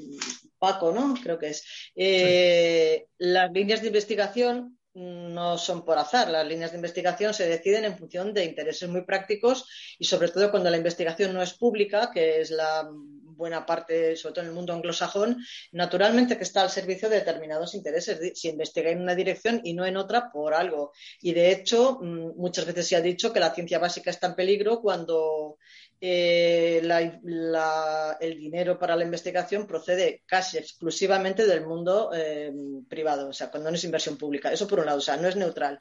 Paco, ¿no? Creo que es, eh, las líneas de investigación no son por azar. Las líneas de investigación se deciden en función de intereses muy prácticos y sobre todo cuando la investigación no es pública, que es la buena parte, sobre todo en el mundo anglosajón, naturalmente que está al servicio de determinados intereses. Si investiga en una dirección y no en otra, por algo. Y de hecho, mm, muchas veces se ha dicho que la ciencia básica está en peligro cuando eh, el dinero para la investigación procede casi exclusivamente del mundo eh, privado, o sea, cuando no es inversión pública. Eso por un lado, o sea, no es neutral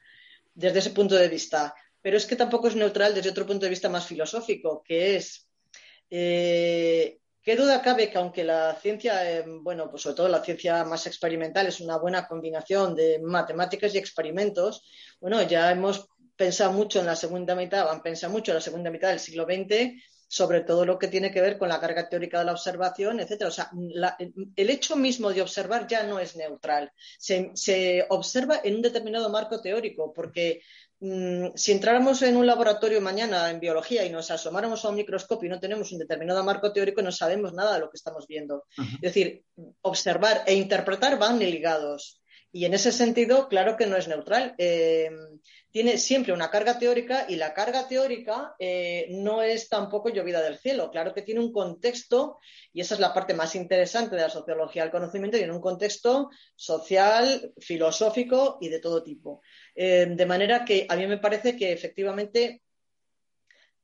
desde ese punto de vista. Pero es que tampoco es neutral desde otro punto de vista más filosófico, que es eh, ¿Qué duda cabe que aunque la ciencia, bueno, pues sobre todo la ciencia más experimental es una buena combinación de matemáticas y experimentos, bueno, ya hemos pensado mucho en la segunda mitad, han pensado mucho en la segunda mitad del siglo XX sobre todo lo que tiene que ver con la carga teórica de la observación, etcétera. O sea, el hecho mismo de observar ya no es neutral. Se, observa en un determinado marco teórico, porque mm, si entráramos en un laboratorio mañana en biología y nos asomáramos a un microscopio y no tenemos un determinado marco teórico, no sabemos nada de lo que estamos viendo. Es decir, observar e interpretar van ligados. Y en ese sentido, claro que no es neutral. Eh, tiene siempre una carga teórica y la carga teórica eh, no es tampoco llovida del cielo. Claro que tiene un contexto, y esa es la parte más interesante de la sociología del conocimiento, tiene un contexto social, filosófico y de todo tipo. Eh, de manera que a mí me parece que efectivamente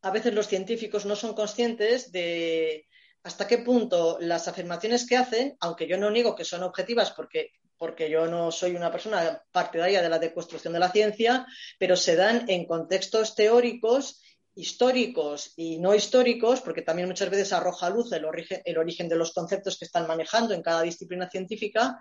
a veces los científicos no son conscientes de hasta qué punto las afirmaciones que hacen, aunque yo no niego que son objetivas porque porque yo no soy una persona partidaria de la deconstrucción de la ciencia, pero se dan en contextos teóricos históricos y no históricos, porque también muchas veces arroja luz el origen, de los conceptos que están manejando en cada disciplina científica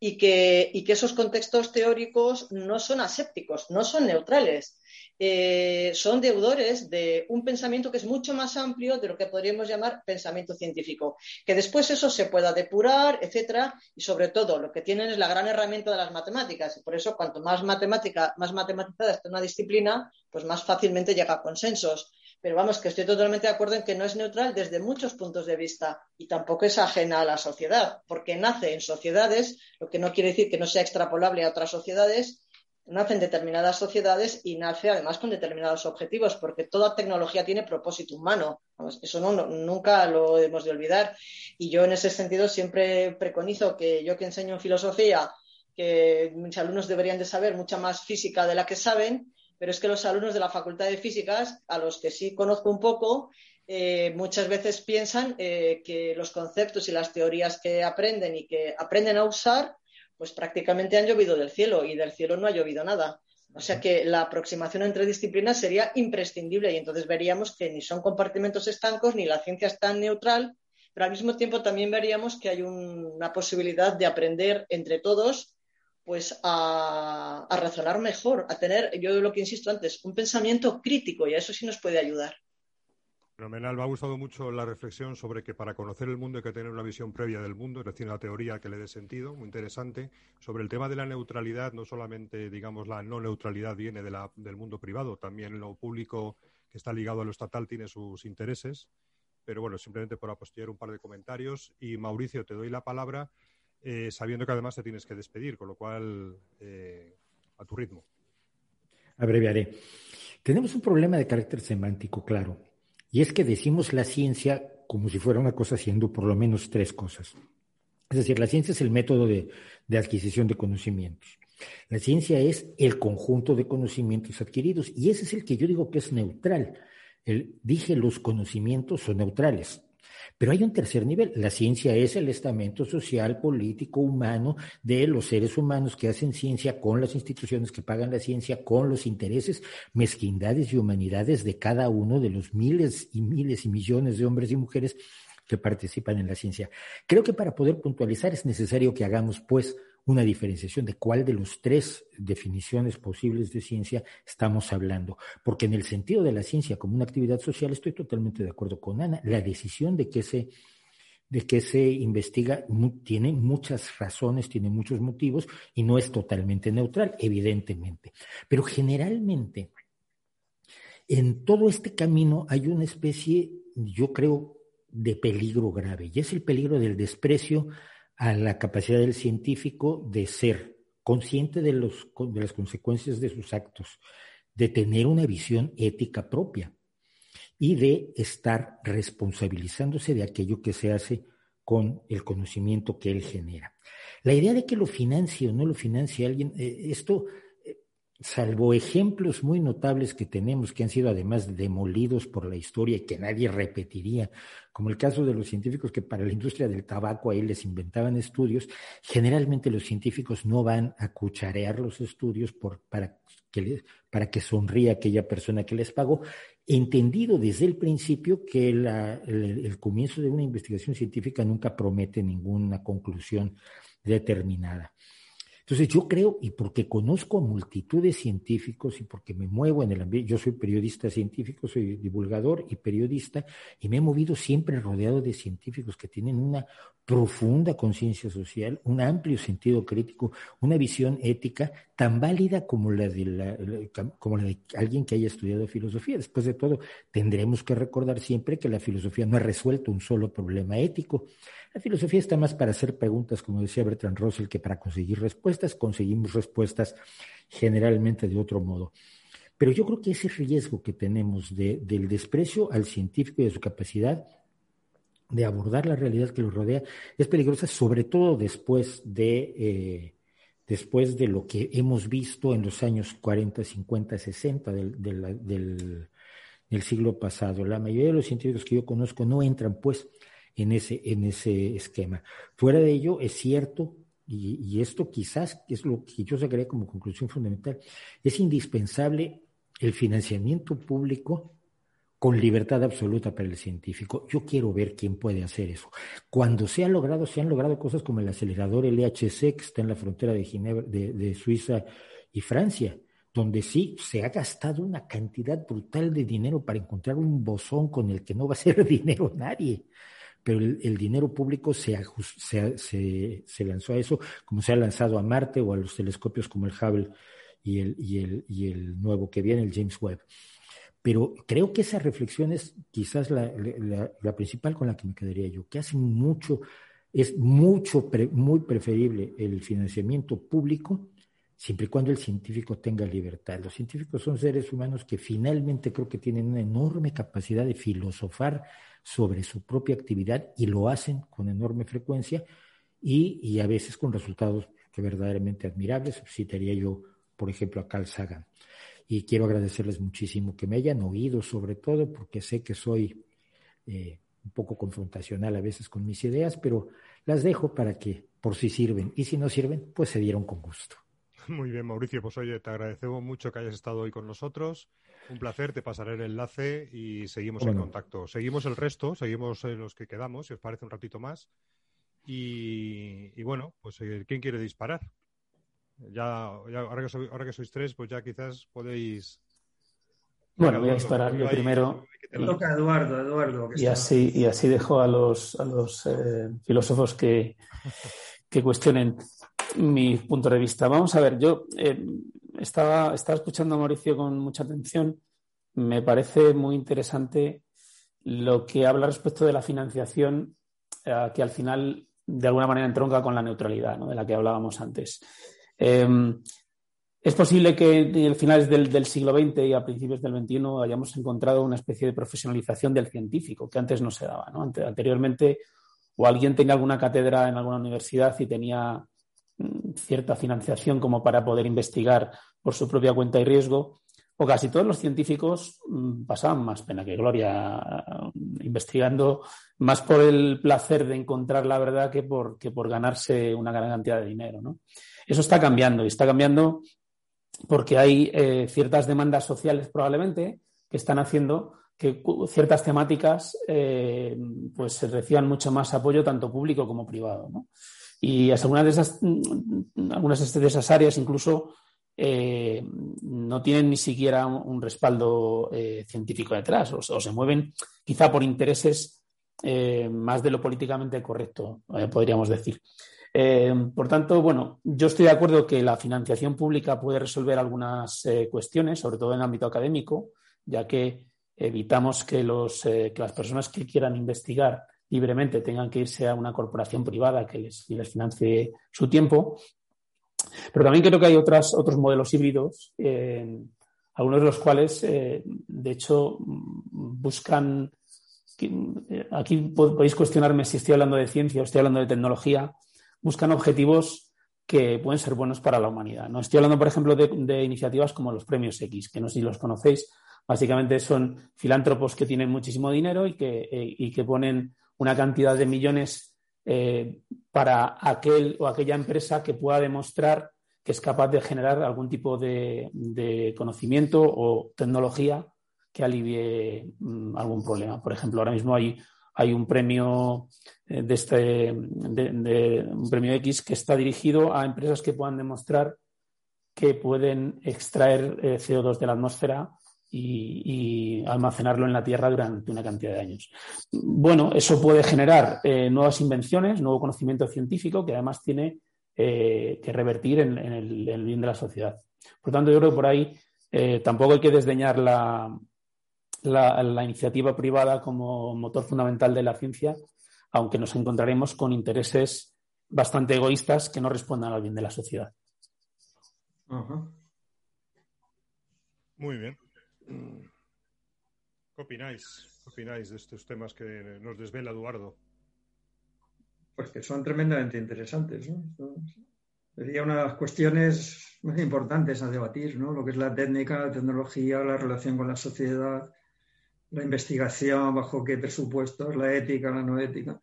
y que, esos contextos teóricos no son asépticos, no son neutrales. Eh, son deudores de un pensamiento que es mucho más amplio de lo que podríamos llamar pensamiento científico. Que después eso se pueda depurar, etcétera, y sobre todo lo que tienen es la gran herramienta de las matemáticas. Y por eso, cuanto más matemática, más matematizada está una disciplina, pues más fácilmente llega a consensos. Pero vamos, que estoy totalmente de acuerdo en que no es neutral desde muchos puntos de vista y tampoco es ajena a la sociedad, porque nace en sociedades, lo que no quiere decir que no sea extrapolable a otras sociedades, nace en determinadas sociedades y nace además con determinados objetivos, porque toda tecnología tiene propósito humano. Eso no, nunca lo hemos de olvidar. Y yo en ese sentido siempre preconizo que yo que enseño en filosofía, que mis alumnos deberían de saber mucha más física de la que saben, pero es que los alumnos de la Facultad de Físicas, a los que sí conozco un poco, eh, muchas veces piensan eh, que los conceptos y las teorías que aprenden y que aprenden a usar pues prácticamente han llovido del cielo y del cielo no ha llovido nada. O sea que la aproximación entre disciplinas sería imprescindible y entonces veríamos que ni son compartimentos estancos ni la ciencia es tan neutral, pero al mismo tiempo también veríamos que hay una posibilidad de aprender entre todos pues a, razonar mejor, a tener, yo lo que insisto antes, un pensamiento crítico y a eso sí nos puede ayudar. Fenomenal. Me ha gustado mucho la reflexión sobre que para conocer el mundo hay que tener una visión previa del mundo, es decir, una teoría que le dé sentido, muy interesante. Sobre el tema de la neutralidad, no solamente, digamos, la no neutralidad viene del mundo privado, también lo público que está ligado a lo estatal tiene sus intereses. Pero bueno, simplemente por apostillar un par de comentarios. Y Mauricio, te doy la palabra, eh, sabiendo que además te tienes que despedir, con lo cual, eh, a tu ritmo. Abreviaré. Tenemos un problema de carácter semántico, claro y es que decimos la ciencia como si fuera una cosa haciendo por lo menos tres cosas. Es decir, la ciencia es el método de, adquisición de conocimientos. La ciencia es el conjunto de conocimientos adquiridos y ese es el que yo digo que es neutral. dije, los conocimientos son neutrales. Pero hay un tercer nivel. La ciencia es el estamento social, político, humano de los seres humanos que hacen ciencia con las instituciones que pagan la ciencia, con los intereses, mezquindades y humanidades de cada uno de los miles y miles y millones de hombres y mujeres que participan en la ciencia. Creo que para poder puntualizar es necesario que hagamos, pues, una diferenciación de cuál de los tres definiciones posibles de ciencia estamos hablando. Porque en el sentido de la ciencia como una actividad social estoy totalmente de acuerdo con Ana. La decisión de que se, de que se investiga tiene muchas razones, tiene muchos motivos y no es totalmente neutral, evidentemente. Pero generalmente en todo este camino hay una especie, yo creo, de peligro grave y es el peligro del desprecio a la capacidad del científico de ser consciente de, los, de las consecuencias de sus actos, de tener una visión ética propia y de estar responsabilizándose de aquello que se hace con el conocimiento que él genera. La idea de que lo financie o no lo financie alguien, eh, esto salvo ejemplos muy notables que tenemos, que han sido además demolidos por la historia y que nadie repetiría, como el caso de los científicos que para la industria del tabaco ahí les inventaban estudios, generalmente los científicos no van a cucharear los estudios para, que para que sonría aquella persona que les pagó, entendido desde el principio que el comienzo de una investigación científica nunca promete ninguna conclusión determinada. Entonces yo creo, y porque conozco a multitud de científicos y porque me muevo en el ambiente, yo soy periodista científico, soy divulgador y periodista, y me he movido siempre rodeado de científicos que tienen una profunda conciencia social, un amplio sentido crítico, una visión ética tan válida como la, de como la de alguien que haya estudiado filosofía. Después de todo, tendremos que recordar siempre que la filosofía no ha resuelto un solo problema ético. La filosofía está más para hacer preguntas, como decía Bertrand Russell, que para conseguir respuestas. Conseguimos respuestas generalmente de otro modo. Pero yo creo que ese riesgo que tenemos del desprecio al científico y de su capacidad de abordar la realidad que lo rodea es peligrosa, sobre todo después de, eh, después de lo que hemos visto en los años 40, 50, 60 del, del, del siglo pasado. La mayoría de los científicos que yo conozco no entran, pues, en ese, en ese esquema. Fuera de ello, es cierto, y, esto quizás es lo que yo sacaría como conclusión fundamental, es indispensable el financiamiento público con libertad absoluta para el científico. Yo quiero ver quién puede hacer eso. Cuando se ha logrado, se han logrado cosas como el acelerador LHC, que está en la frontera de, Ginebra, de Suiza y Francia, donde sí se ha gastado una cantidad brutal de dinero para encontrar un bosón con el que no va a ser *laughs* dinero nadie pero el, dinero público se, se, lanzó a eso, como se ha lanzado a Marte o a los telescopios como el Hubble y el, y el, y el nuevo que viene, el James Webb. Pero creo que esa reflexión es quizás la, principal con la que me quedaría yo, que hace mucho, es mucho, muy preferible el financiamiento público siempre y cuando el científico tenga libertad. Los científicos son seres humanos que finalmente creo que tienen una enorme capacidad de filosofar sobre su propia actividad y lo hacen con enorme frecuencia y, a veces con resultados que verdaderamente admirables. Citaría yo, por ejemplo, a Carl Sagan. Y quiero agradecerles muchísimo que me hayan oído, sobre todo porque sé que soy eh, un poco confrontacional a veces con mis ideas, pero las dejo para que por si sirven. Y si no sirven, pues se dieron con gusto. *laughs* Muy bien, Mauricio. Pues oye, te agradecemos mucho que hayas estado hoy con nosotros. Un placer, te pasaré el enlace y seguimos en contacto. Seguimos el resto, seguimos los que quedamos, si os parece un ratito más. Y, bueno, pues eh, ¿quién quiere disparar? Ya, ahora, que ahora que sois tres, pues ya quizás podéis bueno, voy a disparar yo primero. Toca Eduardo, Eduardo. Y así, y así dejo a los, a los eh, filósofos que, que cuestionen mi punto de vista. Vamos a ver, yo eh, estaba, estaba escuchando a Mauricio con mucha atención. Me parece muy interesante lo que habla respecto de la financiación, eh, que al final de alguna manera entronca con la neutralidad, de la que hablábamos antes. Em, es posible que en finales del, del, siglo XX y a principios del XXI hayamos encontrado una especie de profesionalización del científico que antes no se daba. ¿no? Anteriormente, o alguien tenía alguna cátedra en alguna universidad y tenía cierta financiación como para poder investigar por su propia cuenta y riesgo, o casi todos los científicos mm, pasaban más pena que gloria investigando más por el placer de encontrar la verdad que por, que por ganarse una gran cantidad de dinero. Eso está cambiando y está cambiando porque hay eh, ciertas demandas sociales probablemente que están haciendo que ciertas temáticas eh, pues se reciban mucho más apoyo tanto público como privado. Y algunas de esas, mm, algunas de esas áreas incluso eh, no tienen ni siquiera un, respaldo eh, científico detrás o, se mueven quizá por intereses eh, más de lo políticamente correcto, podríamos decir. por tanto, bueno, yo estoy de acuerdo que la financiación pública puede resolver algunas cuestiones, sobre todo en el ámbito académico, ya que evitamos que, los, que las personas que quieran investigar libremente tengan que irse a una corporación privada que les, les financie su tiempo pero también creo que hay otras, otros modelos híbridos, eh, algunos de los cuales, eh, de hecho, buscan. Eh, aquí podéis cuestionarme si estoy hablando de ciencia o estoy hablando de tecnología. Buscan objetivos que pueden ser buenos para la humanidad. ¿no? Estoy hablando, por ejemplo, de, iniciativas como los premios X, que no sé si los conocéis. Básicamente son filántropos que tienen muchísimo dinero y que, y que ponen una cantidad de millones eh, para aquel o aquella empresa que pueda demostrar que es capaz de generar algún tipo de, conocimiento o tecnología que alivie mm, algún problema. Por ejemplo, ahora mismo hay, un premio eh, de este un premio X que está dirigido a empresas que puedan demostrar que pueden extraer eh, CO2 de la atmósfera y, almacenarlo en la Tierra durante una cantidad de años. Bueno, eso puede generar eh, nuevas invenciones, nuevo conocimiento científico que además tiene eh, que revertir en, el, bien de la sociedad. Por tanto, yo creo que por ahí eh, tampoco hay que desdeñar la, la, iniciativa privada como motor fundamental de la ciencia, aunque nos encontraremos con intereses bastante egoístas que no respondan al bien de la sociedad. Muy bien. ¿Qué opináis? opináis de estos temas que nos desvela Eduardo? Pues que son tremendamente interesantes. Sería una de las cuestiones más importantes a debatir, ¿no? Lo que es la técnica, la tecnología, la relación con la sociedad, la investigación, bajo qué presupuestos, la ética, la no ética.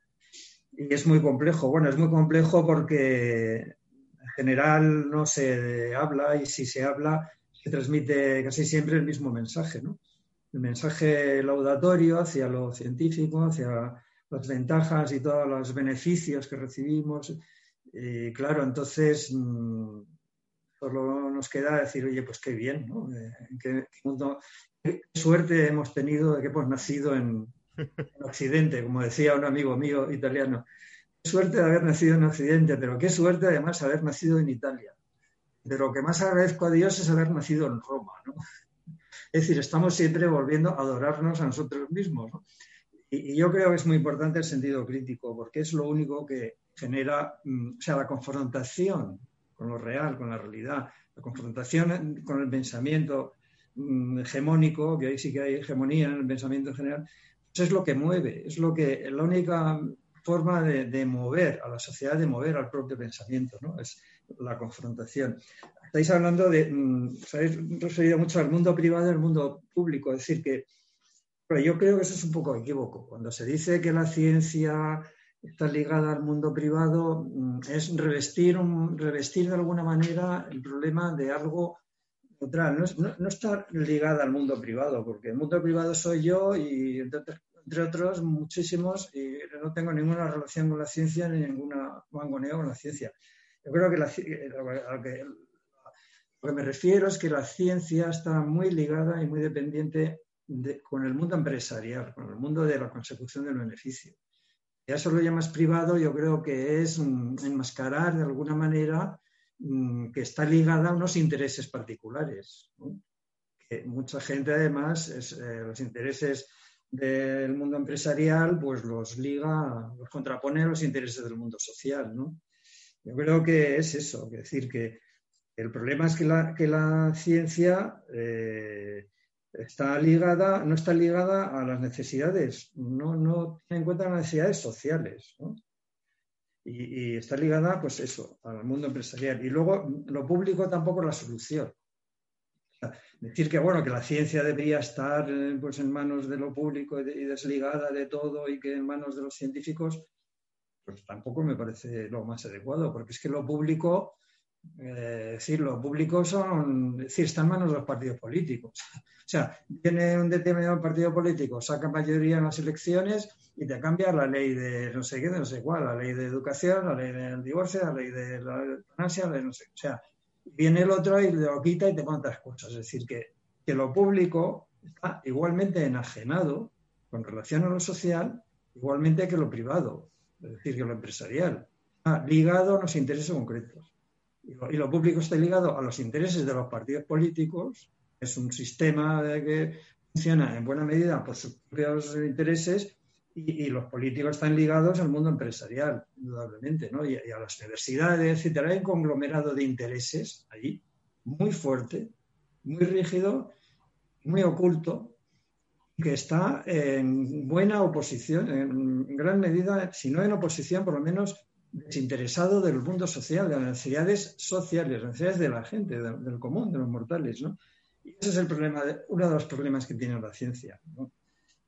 Y es muy complejo. Bueno, es muy complejo porque en general no se habla y si se habla que transmite casi siempre el mismo mensaje, ¿no? El mensaje laudatorio hacia lo científico, hacia las ventajas y todos los beneficios que recibimos. Y claro, entonces mm, solo nos queda decir, oye, pues qué bien, ¿no? Eh, qué, suerte hemos tenido de que hemos nacido en, en Occidente, como decía un amigo mío italiano. Qué suerte de haber nacido en Occidente, pero qué suerte además haber nacido en Italia de lo que más agradezco a Dios es haber nacido en Roma. ¿no? Es decir, estamos siempre volviendo a adorarnos a nosotros mismos. Y, yo creo que es muy importante el sentido crítico, porque es lo único que genera, mm, o sea, la confrontación con lo real, con la realidad, la confrontación con el pensamiento mm, hegemónico, que ahí sí que hay hegemonía en el pensamiento general, pues es lo que mueve, es lo que, la única forma de, de, mover a la sociedad, de mover al propio pensamiento, ¿no? Es, la confrontación. Estáis hablando de, mm, os habéis referido mucho al mundo privado y al mundo público, es decir, que pero yo creo que eso es un poco equívoco. Cuando se dice que la ciencia está ligada al mundo privado, mm, es revestir, revestir de alguna manera el problema de algo neutral. No, está ligada al mundo privado, porque el mundo privado soy yo y entre, otros muchísimos y no tengo ninguna relación con la ciencia ni ninguna mangoneo con la ciencia. Yo creo que, lo, que, me refiero es que la ciencia está muy ligada y muy dependiente con el mundo empresarial, con el mundo de la consecución del beneficio. Y eso lo llamas privado, yo creo que es enmascarar de alguna manera mm, que está ligada a unos intereses particulares. Que mucha gente además, eh, los intereses del mundo empresarial, pues los liga, los contrapone a los intereses del mundo social. ¿no? Yo creo que es eso, es decir, que el problema es que la, que la ciencia eh, está ligada, no está ligada a las necesidades, no, no tiene en cuenta las necesidades sociales. Y, está ligada, pues eso, al mundo empresarial. Y luego, lo público tampoco es la solución. Decir que bueno, que la ciencia debería estar eh, pues, en manos de lo público y, desligada de todo y que en manos de los científicos, pues tampoco me parece lo más adecuado, porque es que lo público, eh, decir, lo público son, decir, está en manos de los partidos políticos. O sea, viene un determinado partido político, saca mayoría en las elecciones y te cambia la ley de no sé qué, de no sé cuál, la ley de educación, la ley del divorcio, la ley de la eutanasia, la no sé. O sea, viene el otro y lo quita y te pone otras cosas. Es decir, que, que lo público está igualmente enajenado con relación a lo social, igualmente que lo privado, es decir, que lo empresarial. Está ligado a los intereses concretos. Y lo, y lo público está ligado a los intereses de los partidos políticos es un sistema que funciona en buena medida por sus propios intereses y, los políticos están ligados al mundo empresarial, indudablemente, ¿no? y, a las universidades, etcétera. Hay un conglomerado de intereses ahí, muy fuerte, muy rígido, muy oculto, que está en buena oposición, en gran medida, si no en oposición, por lo menos desinteresado del mundo social, de las necesidades sociales, las necesidades de la gente, del común, de los mortales, ¿no? Y ese es el problema, uno de los problemas que tiene la ciencia.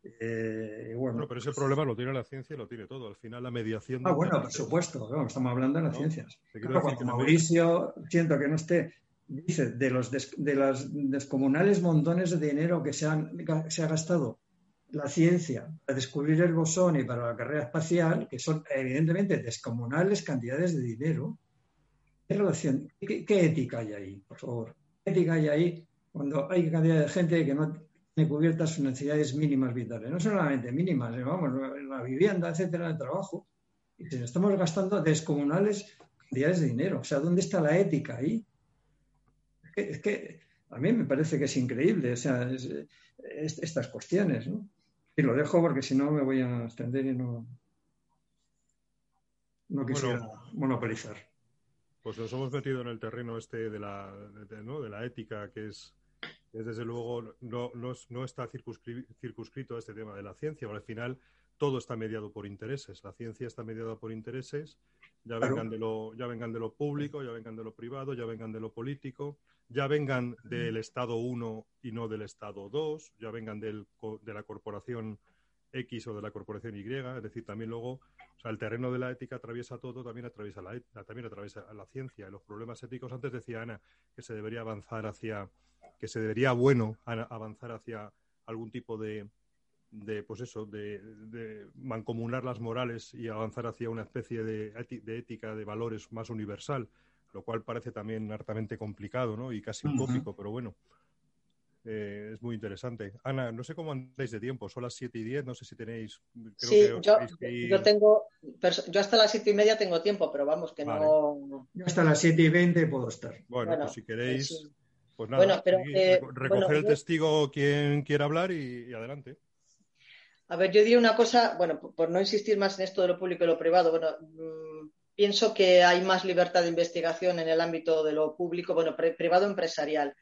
Eh, bueno, pero ese problema lo tiene la ciencia y lo tiene todo. Al final, la mediación. Ah, bueno, por supuesto, estamos hablando de las ciencias. cuando Mauricio, siento que no esté, dice de los de descomunales montones de dinero que se, han, se ha gastado la ciencia para descubrir el bosón y para la carrera espacial, que son evidentemente descomunales cantidades de dinero, ¿qué relación, qué, ética hay ahí, por favor? ¿Qué ética hay ahí cuando hay cantidad de gente que no tiene cubiertas sus necesidades mínimas vitales, no solamente mínimas, vamos, la vivienda, etcétera, el trabajo, y se estamos gastando descomunales cantidades de dinero. O sea, ¿dónde está la ética ahí? Es que, a mí me parece que es increíble, o sea, estas cuestiones, ¿no? Y lo dejo porque si no me voy a extender y no, no quisiera monopolizar. Pues nos hemos metido en el terreno este de la, ¿no? de la ética, que es desde luego no, no, está circunscrito a este tema de la ciencia, porque al final todo está mediado por intereses. La ciencia está mediada por intereses, ya vengan, de lo, ya vengan de lo público, ya vengan de lo privado, ya vengan de lo político, ya vengan del Estado 1 y no del Estado 2, ya vengan del, de la corporación X o de la corporación Y, es decir, también luego, o sea, el terreno de la ética atraviesa todo, también atraviesa la, también atraviesa la ciencia. Los problemas éticos, antes decía Ana que se debería avanzar hacia que se debería, bueno, avanzar hacia algún tipo de, de pues eso, de, mancomunar las morales y avanzar hacia una especie de, ética, de valores más universal, lo cual parece también hartamente complicado, ¿no? Y casi utópico, pero bueno, eh, es muy interesante. Ana, no sé cómo andáis de tiempo, son las 7 y 10, no sé si tenéis... sí, yo, tengo, yo hasta las 7 y media tengo tiempo, pero vamos, que no... Yo hasta las 7 y 20 puedo estar. Bueno, pues si queréis... Pues nada, eh, recoger el testigo quien quiera hablar y, adelante. A ver, yo diría una cosa, bueno, por no insistir más en esto de lo público y lo privado, bueno, mm, pienso que hay más libertad de investigación en el ámbito de lo público, bueno, privado empresarial.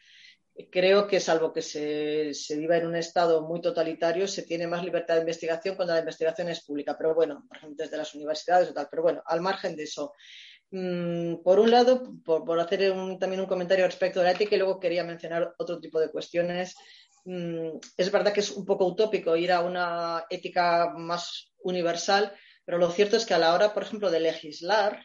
Creo que salvo que se, se, viva en un estado muy totalitario, se tiene más libertad de investigación cuando la investigación es pública. Pero bueno, por desde las universidades o tal. Pero bueno, al margen de eso, Mm, por un lado, por, hacer también un comentario respecto de la ética y luego quería mencionar otro tipo de cuestiones. Mm, es verdad que es un poco utópico ir a una ética más universal, pero lo cierto es que a la hora, por ejemplo, de legislar,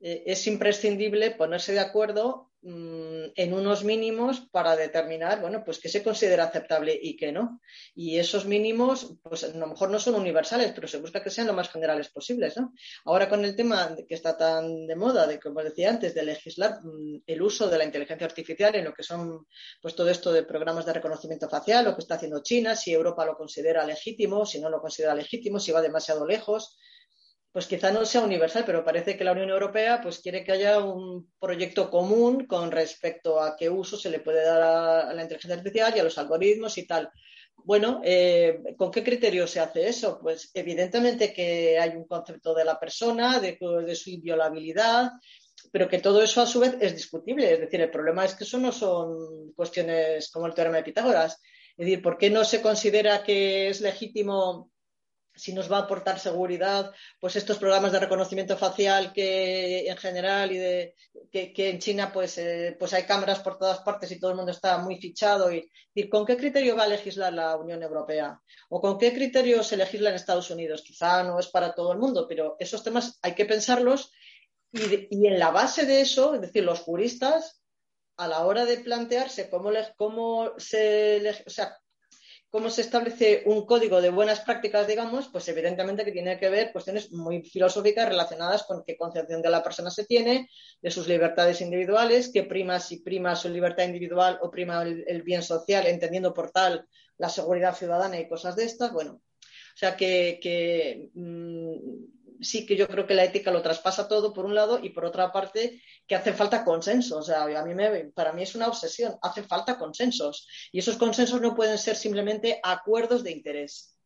eh, es imprescindible ponerse de acuerdo en unos mínimos para determinar, bueno, pues qué se considera aceptable y qué no. Y esos mínimos, pues a lo mejor no son universales, pero se busca que sean lo más generales posibles, ¿no? Ahora con el tema que está tan de moda, de como decía antes, de legislar mm, el uso de la inteligencia artificial en lo que son, pues todo esto de programas de reconocimiento facial, lo que está haciendo China, si Europa lo considera legítimo, si no lo considera legítimo, si va demasiado lejos pues quizá no sea universal, pero parece que la Unión Europea pues quiere que haya un proyecto común con respecto a qué uso se le puede dar a, la inteligencia artificial y a los algoritmos y tal. Bueno, eh, ¿con qué criterio se hace eso? Pues evidentemente que hay un concepto de la persona, de, de su inviolabilidad, pero que todo eso a su vez es discutible. Es decir, el problema es que eso no son cuestiones como el teorema de Pitágoras. Es decir, ¿por qué no se considera que es legítimo si nos va a aportar seguridad, pues estos programas de reconocimiento facial que en general y de que, en China pues, eh, pues hay cámaras por todas partes y todo el mundo está muy fichado y, con qué criterio va a legislar la Unión Europea o con qué criterio se legisla en Estados Unidos. Quizá no es para todo el mundo, pero esos temas hay que pensarlos y, en la base de eso, es decir, los juristas a la hora de plantearse cómo, cómo se, o sea, cómo se establece un código de buenas prácticas, digamos, pues evidentemente que tiene que ver cuestiones muy filosóficas relacionadas con qué concepción de la persona se tiene, de sus libertades individuales, qué prima si prima su libertad individual o prima el, bien social, entendiendo por tal la seguridad ciudadana y cosas de estas. Bueno, o sea que, mm, sí que yo creo que la ética lo traspasa todo, por un lado, y por otra parte, que hace falta consenso. O sea, a mí me, para mí es una obsesión, hace falta consensos. Y esos consensos no pueden ser simplemente acuerdos de interés.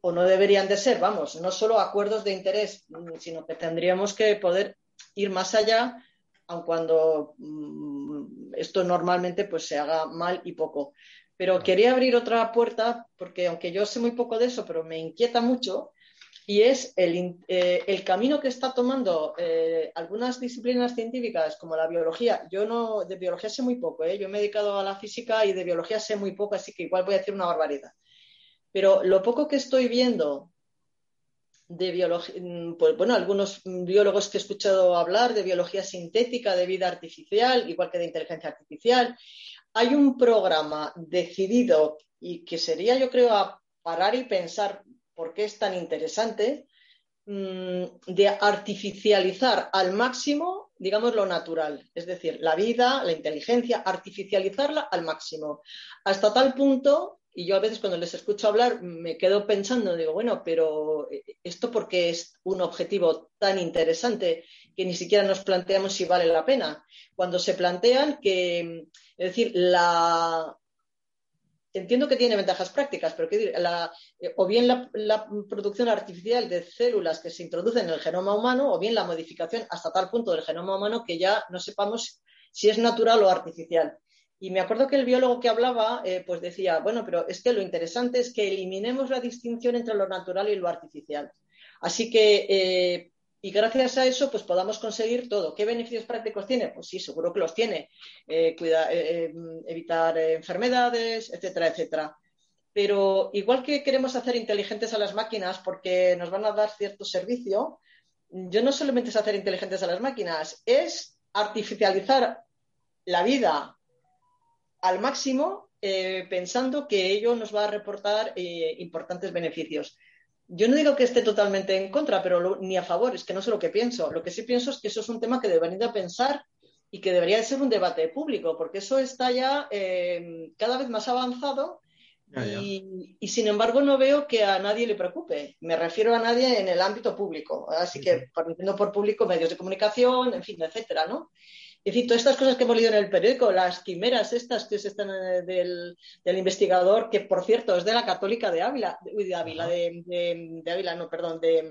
O no deberían de ser, vamos, no solo acuerdos de interés, mm, sino que tendríamos que poder ir más allá, aun cuando mm, esto normalmente pues se haga mal y poco. Pero quería abrir otra puerta, porque aunque yo sé muy poco de eso, pero me inquieta mucho, y es el, eh, el camino que está tomando eh, algunas disciplinas científicas como la biología. Yo no, de biología sé muy poco, ¿eh? yo me he dedicado a la física y de biología sé muy poco, así que igual voy a decir una barbaridad. Pero lo poco que estoy viendo de biología, mm, pues bueno, algunos biólogos que he escuchado hablar de biología sintética, de vida artificial, igual que de inteligencia artificial, hay un programa decidido y que sería, yo creo, a parar y pensar por qué es tan interesante, mm, de artificializar al máximo, digamos, lo natural, es decir, la vida, la inteligencia, artificializarla al máximo, hasta tal punto, y yo a veces cuando les escucho hablar me quedo pensando, digo, bueno, pero eh, esto porque es un objetivo tan interesante que ni siquiera nos planteamos si vale la pena. Cuando se plantean que, es decir, la, entiendo que tiene ventajas prácticas, pero eh, o bien la, producción artificial de células que se introducen en el genoma humano, o bien la modificación hasta tal punto del genoma humano que ya no sepamos si es natural o artificial. Y me acuerdo que el biólogo que hablaba, eh, pues decía, bueno, pero es que lo interesante es que eliminemos la distinción entre lo natural y lo artificial. Así que eh, y gracias a eso pues podamos conseguir todo. ¿Qué beneficios prácticos tiene? Pues sí, seguro que los tiene. Eh, eh, eh, evitar enfermedades, etcétera, etcétera. Pero igual que queremos hacer inteligentes a las máquinas porque nos van a dar cierto servicio, yo no solamente es hacer inteligentes a las máquinas, es artificializar la vida al máximo pensando que ello nos va a reportar importantes beneficios. Yo no digo que esté totalmente en contra, pero ni a favor, es que no sé lo que pienso. Lo que sí pienso es que eso es un tema que deberían de pensar y que debería de ser un debate público, porque eso está ya eh, cada vez más avanzado y, sin embargo no veo que a nadie le preocupe. Me refiero a nadie en el ámbito público. Así que, por, entiendo por público, medios de comunicación, en fin, etcétera, ¿no? Es decir, todas estas cosas que hemos leído en el periódico, las quimeras estas que se están eh, del, investigador, que por cierto es de la Católica de Ávila, de Ávila, de, Ávila, no, perdón, de,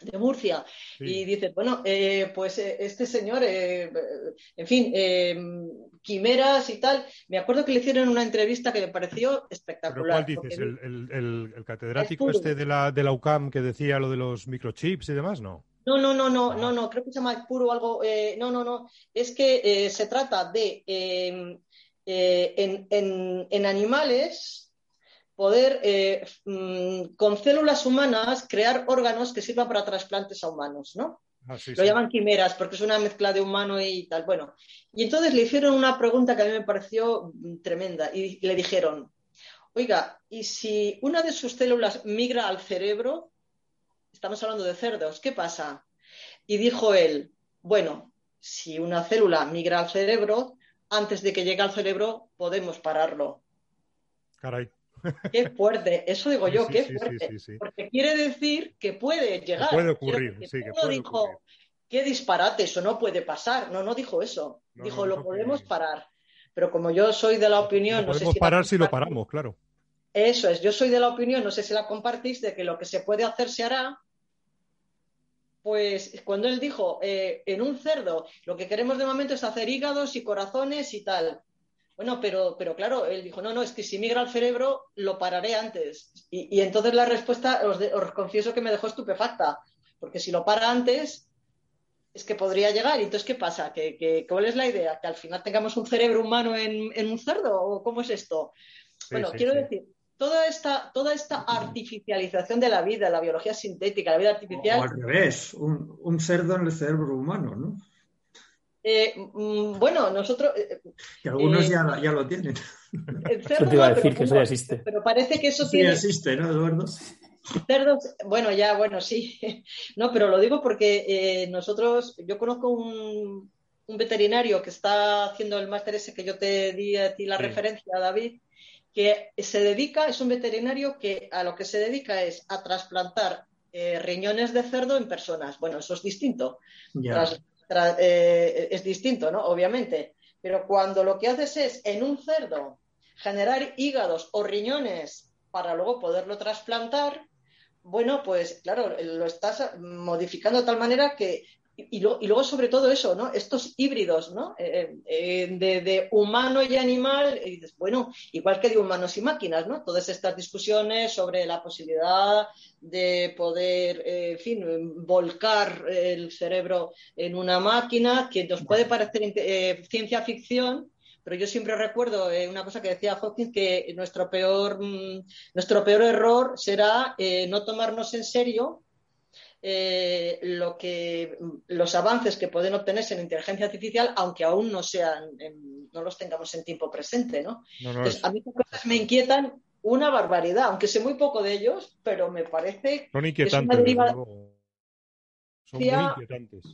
de Murcia. Y dice, bueno, eh, pues eh, este señor, en fin, quimeras y tal. Me acuerdo que le hicieron una entrevista que me pareció espectacular. ¿Pero cuál dices? ¿El, catedrático este de la, de la UCAM que decía lo de los microchips y demás? No. No, no, no, no, no, no, creo que se llama puro algo. Eh, no, no, no. Es que eh, se trata de em, eh, en, animales poder mm, con células humanas crear órganos que sirvan para trasplantes a humanos, ¿no? Ah, Lo llaman quimeras porque es una mezcla de humano y tal. Bueno, y entonces le hicieron una pregunta que a mí me pareció mm, tremenda y le dijeron, oiga, ¿y si una de sus células migra al cerebro? Estamos hablando de cerdos, ¿qué pasa? Y dijo él, bueno, si una célula migra al cerebro, antes de que llegue al cerebro podemos pararlo. Caray. Qué fuerte, eso digo yo, qué fuerte. porque quiere decir que puede llegar. puede ocurrir, sí, que puede dijo, qué disparate, eso no puede pasar. No, no dijo eso. dijo, lo podemos parar. Pero como yo soy de la opinión. no podemos sé si parar si lo paramos, claro. Eso es, yo soy de la opinión, no sé si la compartís, de que lo que se puede hacer se hará pues cuando él dijo, eh, en un cerdo lo que queremos de momento es hacer hígados y corazones y tal. Bueno, pero, pero claro, él dijo, no, no, es que si migra al cerebro, lo pararé antes. Y, entonces la respuesta, os, confieso que me dejó estupefacta, porque si lo para antes, es que podría llegar. ¿Y entonces qué pasa? ¿Que, cuál es la idea? ¿Que al final tengamos un cerebro humano en, un cerdo? ¿O cómo es esto? bueno, quiero decir, toda esta, toda esta artificialización de la vida, la biología sintética, la vida artificial. O al revés, un, un cerdo en el cerebro humano, ¿no? Eh, mm, bueno, nosotros. Eh, que algunos eh, ya, ya, lo tienen. Eso te iba a decir que eso ya existe. Pero parece que eso sí tiene. existe, ¿no, Eduardo? Cerdos, bueno, ya, bueno, sí. *laughs* No, pero lo digo porque nosotros, yo conozco un, un, veterinario que está haciendo el máster ese que yo te di a ti la referencia, David, que se dedica, es un veterinario que a lo que se dedica es a trasplantar riñones de cerdo en personas. Bueno, eso es distinto. Eh, es distinto, ¿no? Obviamente. Pero cuando lo que haces es en un cerdo generar hígados o riñones para luego poderlo trasplantar, bueno, pues claro, lo estás modificando de tal manera que y, luego, sobre todo eso, ¿no? Estos híbridos, ¿no? Eh, eh, de, humano y animal, y dices, bueno, igual que de humanos y máquinas, ¿no? Todas estas discusiones sobre la posibilidad de poder, eh, en fin, volcar el cerebro en una máquina, que nos puede parecer ciencia ficción, pero yo siempre recuerdo una cosa que decía Hawking, que nuestro peor, mm, nuestro peor error será no tomarnos en serio eh, lo que, los avances que pueden obtenerse en inteligencia artificial, aunque aún no sean, no los tengamos en tiempo presente, ¿no? a mí cosas me inquietan una barbaridad, aunque sé muy poco de ellos, pero me parece Son inquietantes, que es una Son muy inquietantes.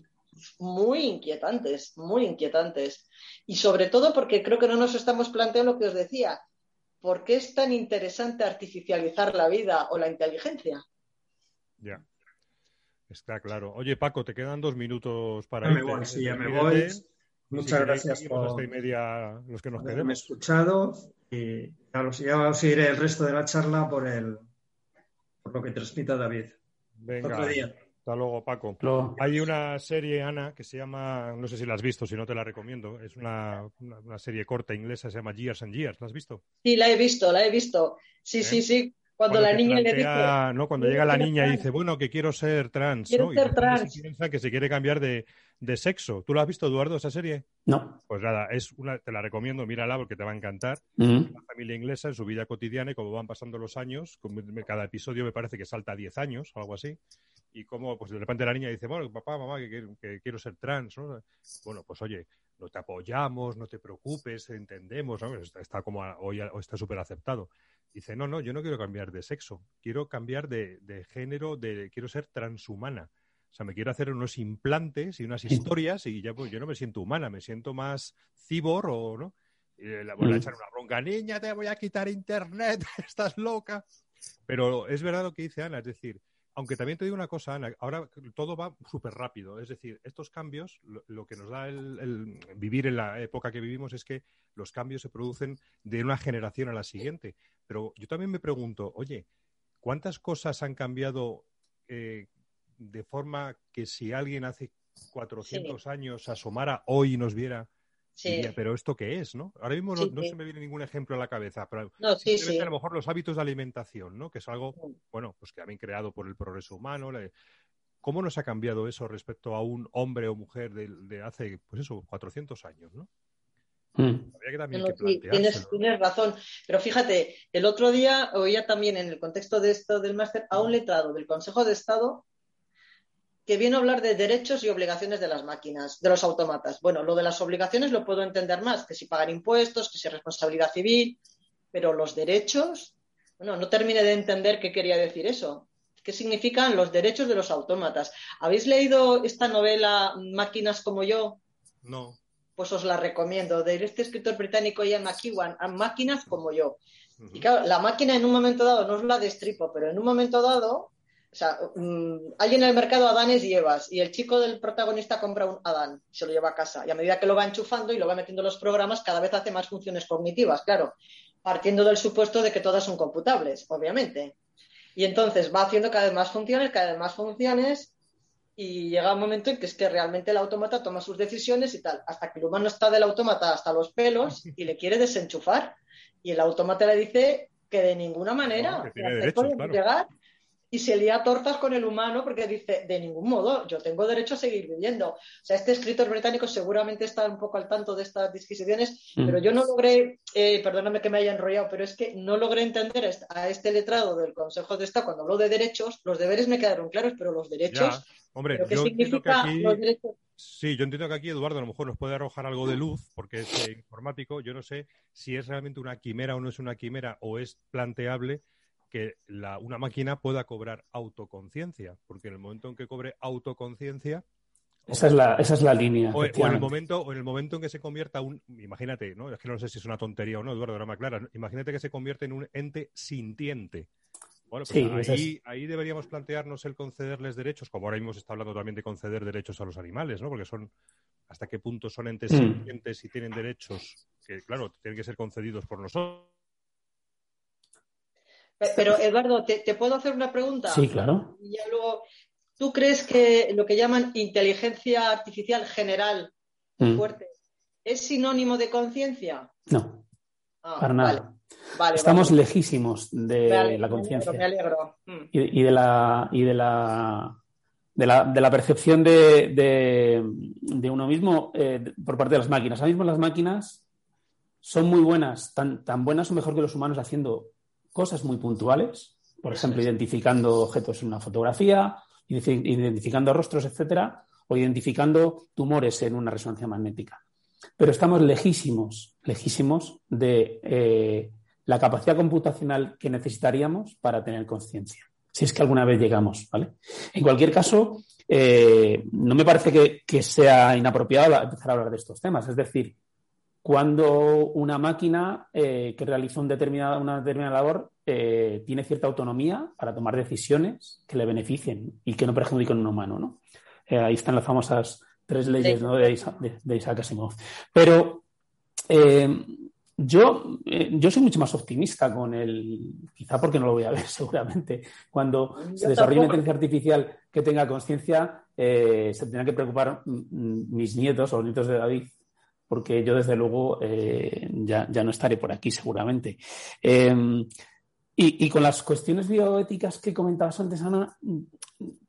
Muy inquietantes, muy inquietantes. Y sobre todo porque creo que no nos estamos planteando lo que os decía. ¿Por qué es tan interesante artificializar la vida o la inteligencia? Ya. Está claro. Oye, Paco, te quedan dos minutos para ya Me voy, sí, ya me voy. Muchas gracias por media, los que nos haberme escuchado y ya os iré el resto de la charla por el por lo que transmita David. Venga. Hasta luego, Paco. Hay una serie, Ana, que se llama, no sé si la has visto, si no te la recomiendo. Es una, una, serie corta inglesa, se llama Years and Years. ¿La has visto? Sí, la he visto, la he visto. Sí, sí, ¿Eh? sí. Cuando, la niña le dice. ¿no? Cuando llega la niña y dice, bueno, que quiero ser trans. Quiero ser trans. Se piensa que se quiere cambiar de, sexo. ¿Tú lo has visto, Eduardo, esa serie? No. Pues nada, es una, te la recomiendo, mírala porque te va a encantar. Una familia inglesa en su vida cotidiana y cómo van pasando los años. Cada episodio me parece que salta 10 años o algo así. Y cómo, pues de repente la niña dice, bueno, papá, mamá, que, quiero ser trans. Bueno, pues oye, no te apoyamos, no te preocupes, entendemos, está, como hoy está súper aceptado. Dice, no, no, yo no quiero cambiar de sexo, quiero cambiar de, género, de, quiero ser transhumana. O sea, me quiero hacer unos implantes y unas historias y ya pues yo no me siento humana, me siento más cibor o no. Y le voy a echar una bronca, niña, te voy a quitar internet, *laughs* estás loca. Pero es verdad lo que dice Ana, es decir, aunque también te digo una cosa, Ana, ahora todo va súper rápido. Es decir, estos cambios, lo, que nos da el, vivir en la época que vivimos es que los cambios se producen de una generación a la siguiente. Pero yo también me pregunto, oye, ¿cuántas cosas han cambiado eh, de forma que si alguien hace 400 años asomara hoy y nos viera, Sí. pero ¿esto qué es? ¿no? Ahora mismo no, se me viene ningún ejemplo a la cabeza, pero no, a lo mejor los hábitos de alimentación, ¿no? que es algo, bueno, pues que han creado por el progreso humano. ¿Cómo nos ha cambiado eso respecto a un hombre o mujer de, hace, pues eso, 400 años? ¿no? Hmm. tienes, tienes, razón, pero fíjate, el otro día oía también en el contexto de esto del máster a un letrado del Consejo de Estado que viene a hablar de derechos y obligaciones de las máquinas, de los autómatas. Bueno, lo de las obligaciones lo puedo entender más, que si pagar impuestos, que si responsabilidad civil, pero los derechos, bueno, no termine de entender qué quería decir eso. ¿Qué significan los derechos de los autómatas? ¿Habéis leído esta novela Máquinas como yo? No. Pues os la recomiendo, de este escritor británico Ian McEwan, Máquinas como yo. Y claro, la máquina en un momento dado, no os la destripo, pero en un momento dado o sea, mm, hay en el mercado Adanes y Evas y el chico del protagonista compra un Adán, se lo lleva a casa y a medida que lo va enchufando y lo va metiendo en los programas, cada vez hace más funciones cognitivas, claro, partiendo del supuesto de que todas son computables, obviamente. Y entonces va haciendo cada vez más funciones, cada vez más funciones y llega un momento en que es que realmente el autómata toma sus decisiones y tal, hasta que el humano está del autómata hasta los pelos y le quiere desenchufar. Y el autómata le dice que de ninguna manera no, llegar y se lía tortas con el humano porque dice, de ningún modo, yo tengo derecho a seguir viviendo. O sea, este escritor británico seguramente está un poco al tanto de estas disquisiciones, mm. pero yo no logré, eh, perdóname que me haya enrollado, pero es que no logré entender a este letrado del Consejo de Estado cuando habló de derechos, los deberes me quedaron claros, pero los derechos... Hombre, ¿qué significa los derechos? Sí, yo entiendo que aquí Eduardo a lo mejor nos puede arrojar algo de luz, porque es eh, informático. Yo no sé si es realmente una quimera o no es una quimera, o es planteable que una máquina pueda cobrar autoconciencia, porque en el momento en que cobre autoconciencia... Esa es la, esa es la línea. O, en el momento, o en el momento en que se convierta un, imagínate, ¿no? Es que no sé si es una tontería o no, Eduardo, ahora me aclara. Imagínate que se convierte en un ente sintiente. Bueno, pues ahí, ahí, deberíamos plantearnos el concederles derechos, como ahora mismo se está hablando también de conceder derechos a los animales, ¿no? Porque son hasta qué punto son entes mm. sintientes y tienen derechos que, claro, tienen que ser concedidos por nosotros pero, Eduardo, ¿te, puedo hacer una pregunta? Sí, claro. ¿Tú crees que lo que llaman inteligencia artificial general mm. fuerte es sinónimo de conciencia? No, ah, para nada. Estamos lejísimos de la conciencia. Me alegro. Mm. Y, de la y de la de la, percepción de, uno mismo eh, por parte de las máquinas. Ahora mismo las máquinas son muy buenas, tan, tan buenas o mejor que los humanos haciendo cosas muy puntuales, por ejemplo, identificando objetos en una fotografía, identificando rostros, etcétera, o identificando tumores en una resonancia magnética. Pero estamos lejísimos, lejísimos de eh, la capacidad computacional que necesitaríamos para tener conciencia, si es que alguna vez llegamos, ¿vale? En cualquier caso, eh, no me parece que, que, sea inapropiado empezar a hablar de estos temas. Es decir, cuando una máquina eh, que realiza una determinada labor eh, tiene cierta autonomía para tomar decisiones que le beneficien y que no perjudiquen a un humano. ¿no? Eh, ahí están las famosas tres leyes de, Isaac, Asimov. Pero yo, yo soy mucho más optimista con el, quizá porque no lo voy a ver *laughs* seguramente, cuando se desarrolle una inteligencia artificial que tenga conciencia, se tendrán que preocupar mm, mm, mis nietos o los nietos de David porque yo desde luego eh, ya, no estaré por aquí seguramente. Em, y, con las cuestiones bioéticas que comentabas antes, Ana,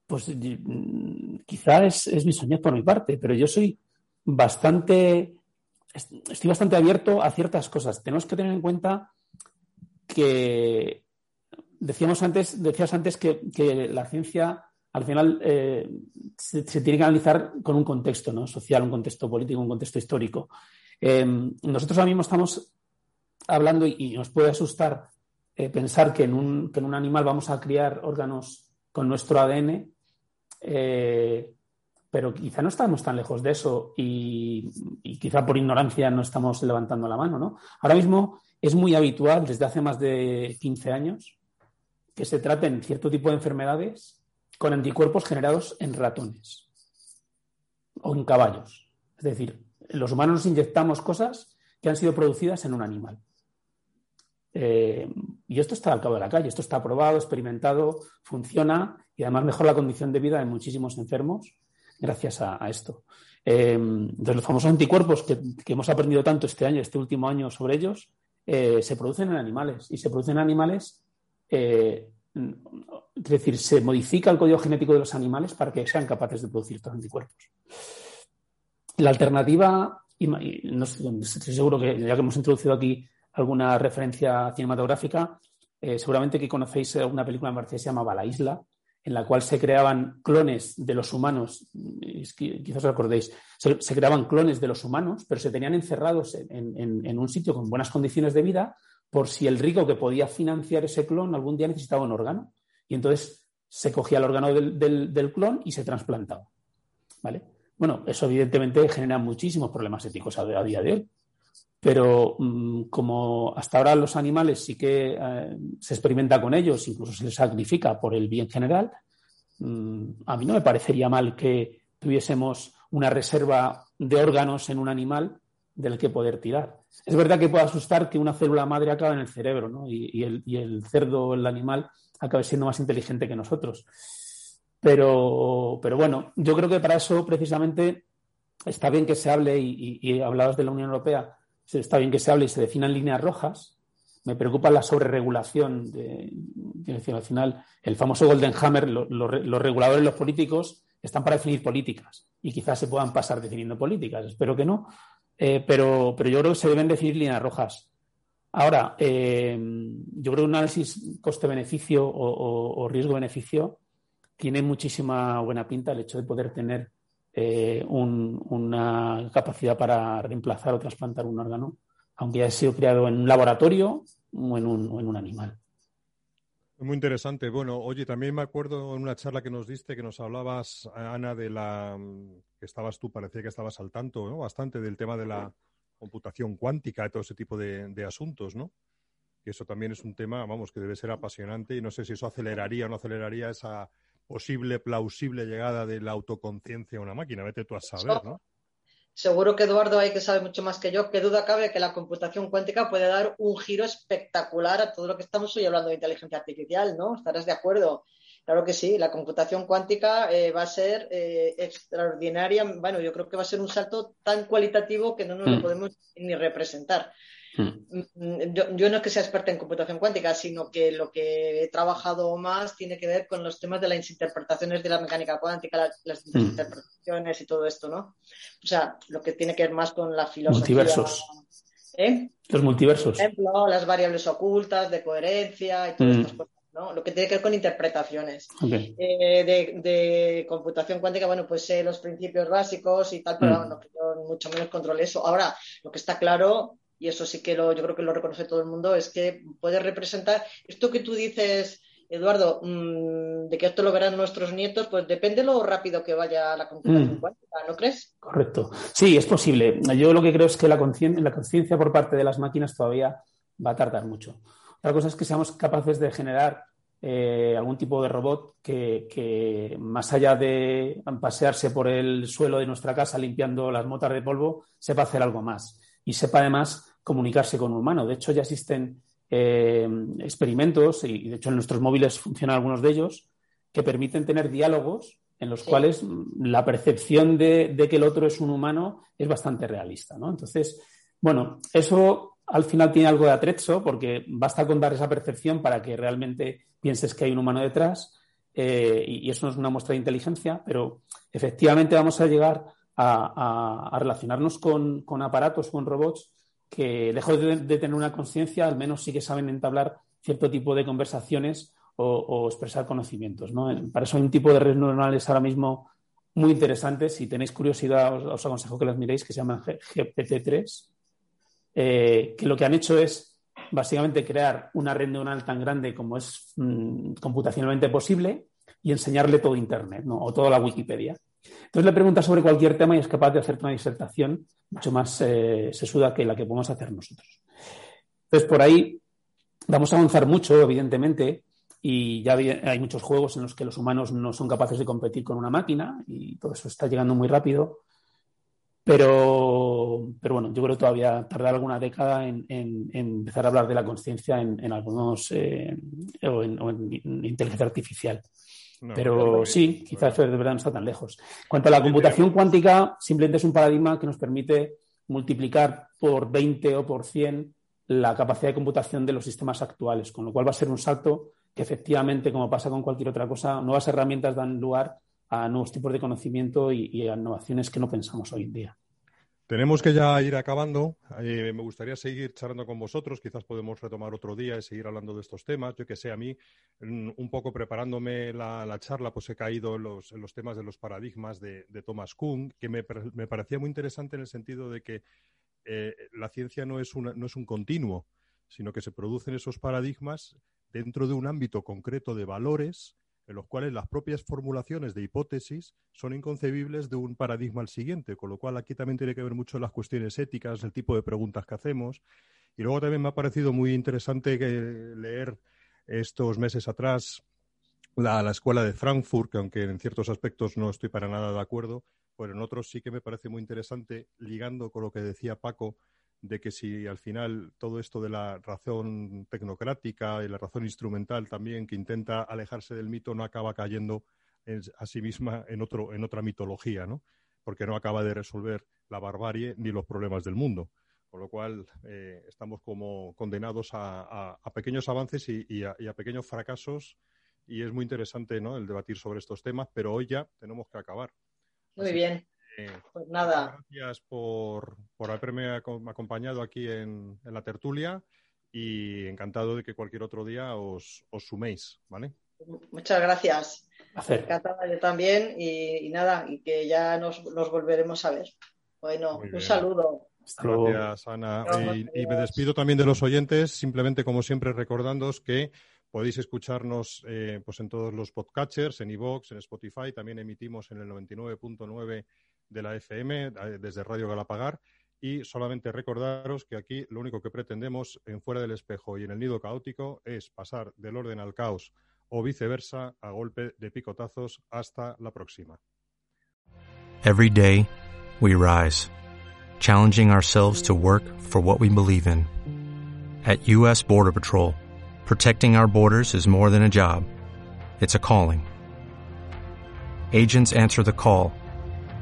pues mm, quizá es, es mi por mi parte, pero yo soy bastante, estoy bastante abierto a ciertas cosas. Tenemos que tener en cuenta que decíamos antes, decías antes que, que la ciencia al final eh, se, tiene que analizar con un contexto ¿no? social, un contexto político, un contexto histórico. Eh, nosotros ahora mismo estamos hablando y, nos puede asustar eh, pensar que en, un, que en, un, animal vamos a criar órganos con nuestro ADN, pero quizá no estamos tan lejos de eso y, y, quizá por ignorancia no estamos levantando la mano. ¿no? Ahora mismo es muy habitual, desde hace más de 15 años, que se traten cierto tipo de enfermedades con anticuerpos generados en ratones o en caballos. Es decir, los humanos nos inyectamos cosas que han sido producidas en un animal. Eh, y esto está al cabo de la calle, esto está probado, experimentado, funciona y además mejora la condición de vida de muchísimos enfermos gracias a, esto. Eh, entonces, los famosos anticuerpos que, hemos aprendido tanto este año, este último año sobre ellos, eh, se producen en animales y se producen en animales es decir, se modifica el código genético de los animales para que sean capaces de producir estos anticuerpos. La alternativa, y no estoy seguro que ya que hemos introducido aquí alguna referencia cinematográfica, eh, seguramente que conocéis una película en que se llamaba La Isla, en la cual se creaban clones de los humanos, quizás os acordéis, se, creaban clones de los humanos, pero se tenían encerrados en un sitio con buenas condiciones de vida por si el rico que podía financiar ese clon algún día necesitaba un órgano. Y entonces se cogía el órgano del, clon y se trasplantaba. ¿Vale? Bueno, eso evidentemente genera muchísimos problemas éticos a, día de hoy. Pero mm, como hasta ahora los animales sí que eh, se experimenta con ellos, incluso se les sacrifica por el bien general, mm, a mí no me parecería mal que tuviésemos una reserva de órganos en un animal del que poder tirar. Es verdad que puede asustar que una célula madre acabe en el cerebro, ¿no? Y, el, y el, cerdo, el animal, acabe siendo más inteligente que nosotros. Pero, pero bueno, yo creo que para eso precisamente está bien que se hable, y, y, hablabas de la Unión Europea, está bien que se hable y se definan líneas rojas. Me preocupa la sobreregulación. De, decir, al final, el famoso Golden Hammer, lo, lo, los reguladores, los políticos, están para definir políticas y quizás se puedan pasar definiendo políticas. Espero que no. Eh, pero, pero yo creo que se deben definir líneas rojas. Ahora, eh, yo creo que un análisis coste-beneficio o, riesgo-beneficio tiene muchísima buena pinta el hecho de poder tener eh, un, una capacidad para reemplazar o trasplantar un órgano, aunque haya sido creado en un laboratorio o en un animal. Muy interesante. Bueno, oye, también me acuerdo en una charla que nos diste que nos hablabas, Ana, de la que estabas tú, parecía que estabas al tanto, ¿no? Bastante del tema de la computación cuántica y todo ese tipo de, de asuntos, ¿no? Y eso también es un tema, vamos, que debe ser apasionante y no sé si eso aceleraría o no aceleraría esa posible, plausible llegada de la autoconciencia a una máquina. Vete tú a saber, ¿no? Seguro que Eduardo hay que sabe mucho más que yo. Qué duda cabe que la computación cuántica puede dar un giro espectacular a todo lo que estamos hoy hablando de inteligencia artificial, ¿no? ¿Estarás de acuerdo? Claro que sí, la computación cuántica eh, va a ser eh, extraordinaria. Bueno, yo creo que va a ser un salto tan cualitativo que no nos mm. lo podemos ni representar. Mm. Yo, yo, no es que sea experta en computación cuántica, sino que lo que he trabajado más tiene que ver con los temas de las interpretaciones de la mecánica cuántica, las, las mm. interpretaciones y todo esto, ¿no? O sea, lo que tiene que ver más con la filosofía. Multiversos. ¿Eh? Los multiversos. Por ejemplo, las variables ocultas de coherencia y todas mm. estas cosas. ¿no? Lo que tiene que ver con interpretaciones. Okay. Eh, de, de, computación cuántica, bueno, pues sé los principios básicos y tal, pero mm. no, yo mucho menos controle eso. Ahora, lo que está claro y eso sí que lo, yo creo que lo reconoce todo el mundo, es que puede representar esto que tú dices, Eduardo, mmm, de que esto lo verán nuestros nietos, pues depende lo rápido que vaya la computación mm. cuántica, ¿no crees? Correcto. Sí, es posible. Yo lo que creo es que la conciencia por parte de las máquinas todavía va a tardar mucho. Otra cosa es que seamos capaces de generar eh, algún tipo de robot que, que, más allá de pasearse por el suelo de nuestra casa limpiando las motas de polvo, sepa hacer algo más y sepa además comunicarse con un humano. De hecho, ya existen eh, experimentos, y de hecho en nuestros móviles funcionan algunos de ellos, que permiten tener diálogos en los sí. cuales la percepción de, de, que el otro es un humano es bastante realista. ¿no? Entonces, bueno, eso al final tiene algo de atrezzo porque basta con dar esa percepción para que realmente pienses que hay un humano detrás eh, y, eso no es una muestra de inteligencia, pero efectivamente vamos a llegar a, a, a relacionarnos con, con aparatos, con robots que lejos de, tener una conciencia, al menos sí que saben entablar cierto tipo de conversaciones o, expresar conocimientos. ¿no? Para eso hay un tipo de redes neuronales ahora mismo muy interesantes. Si tenéis curiosidad, os, aconsejo que las miréis, que se llaman GPT-3, eh, que lo que han hecho es básicamente crear una red neuronal tan grande como es mmm, computacionalmente posible y enseñarle todo Internet ¿no? o toda la Wikipedia. Entonces le preguntas sobre cualquier tema y es capaz de hacerte una disertación mucho más eh, sesuda que la que podemos hacer nosotros. Entonces, por ahí vamos a avanzar mucho, evidentemente, y ya hay muchos juegos en los que los humanos no son capaces de competir con una máquina y todo eso está llegando muy rápido. Pero, pero bueno, yo creo que todavía tardará alguna década en, empezar a hablar de la conciencia en, algunos eh, o en inteligencia artificial. No, pero sí, quizás de verdad no está tan lejos. En cuanto a la computación cuántica, simplemente es un paradigma que nos permite multiplicar por 20 o por 100 la capacidad de computación de los sistemas actuales, con lo cual va a ser un salto que efectivamente, como pasa con cualquier otra cosa, nuevas herramientas dan lugar a nuevos tipos de conocimiento y, y a innovaciones que no pensamos hoy en día. Tenemos que ya ir acabando. Eh, me gustaría seguir charlando con vosotros. Quizás podemos retomar otro día y seguir hablando de estos temas. Yo que sé, a mí, un poco preparándome la, la charla, pues he caído en los, temas de los paradigmas de, Thomas Kuhn, que me, parecía muy interesante en el sentido de que eh, la ciencia no es, no es un continuo, sino que se producen esos paradigmas dentro de un ámbito concreto de valores en los cuales las propias formulaciones de hipótesis son inconcebibles de un paradigma al siguiente, con lo cual aquí también tiene que ver mucho las cuestiones éticas, el tipo de preguntas que hacemos. Y luego también me ha parecido muy interesante leer estos meses atrás la, la, escuela de Frankfurt, que aunque en ciertos aspectos no estoy para nada de acuerdo, pero en otros sí que me parece muy interesante, ligando con lo que decía Paco, de que si al final todo esto de la razón tecnocrática y la razón instrumental también que intenta alejarse del mito no acaba cayendo a sí misma en, otro, en otra mitología, ¿no? porque no acaba de resolver la barbarie ni los problemas del mundo. Con lo cual, eh, estamos como condenados a, pequeños avances y, a, pequeños fracasos. Y es muy interesante ¿no? el debatir sobre estos temas, pero hoy ya tenemos que acabar. Muy bien. Pues nada. Gracias por, haberme acompañado aquí en, la tertulia y encantado de que cualquier otro día os, os suméis, ¿vale? Muchas gracias. Encantada yo también y, nada, y que ya nos, volveremos a ver. Bueno, un saludo. Gracias, Ana. Y, me despido también de los oyentes, simplemente como siempre recordándoos que podéis escucharnos eh, pues en todos los podcatchers, en iVoox, en Spotify, también emitimos en el 99.9 de la FM desde Radio Galapagar. Y solamente recordaros que aquí lo único que pretendemos en Fuera del Espejo y en el Nido Caótico es pasar del orden al caos o viceversa a golpe de picotazos. Hasta la próxima. Every day we rise, challenging ourselves to work for what we believe in. At U.S. Border Patrol, protecting our borders is more than a job, it's a calling. Agents answer the call,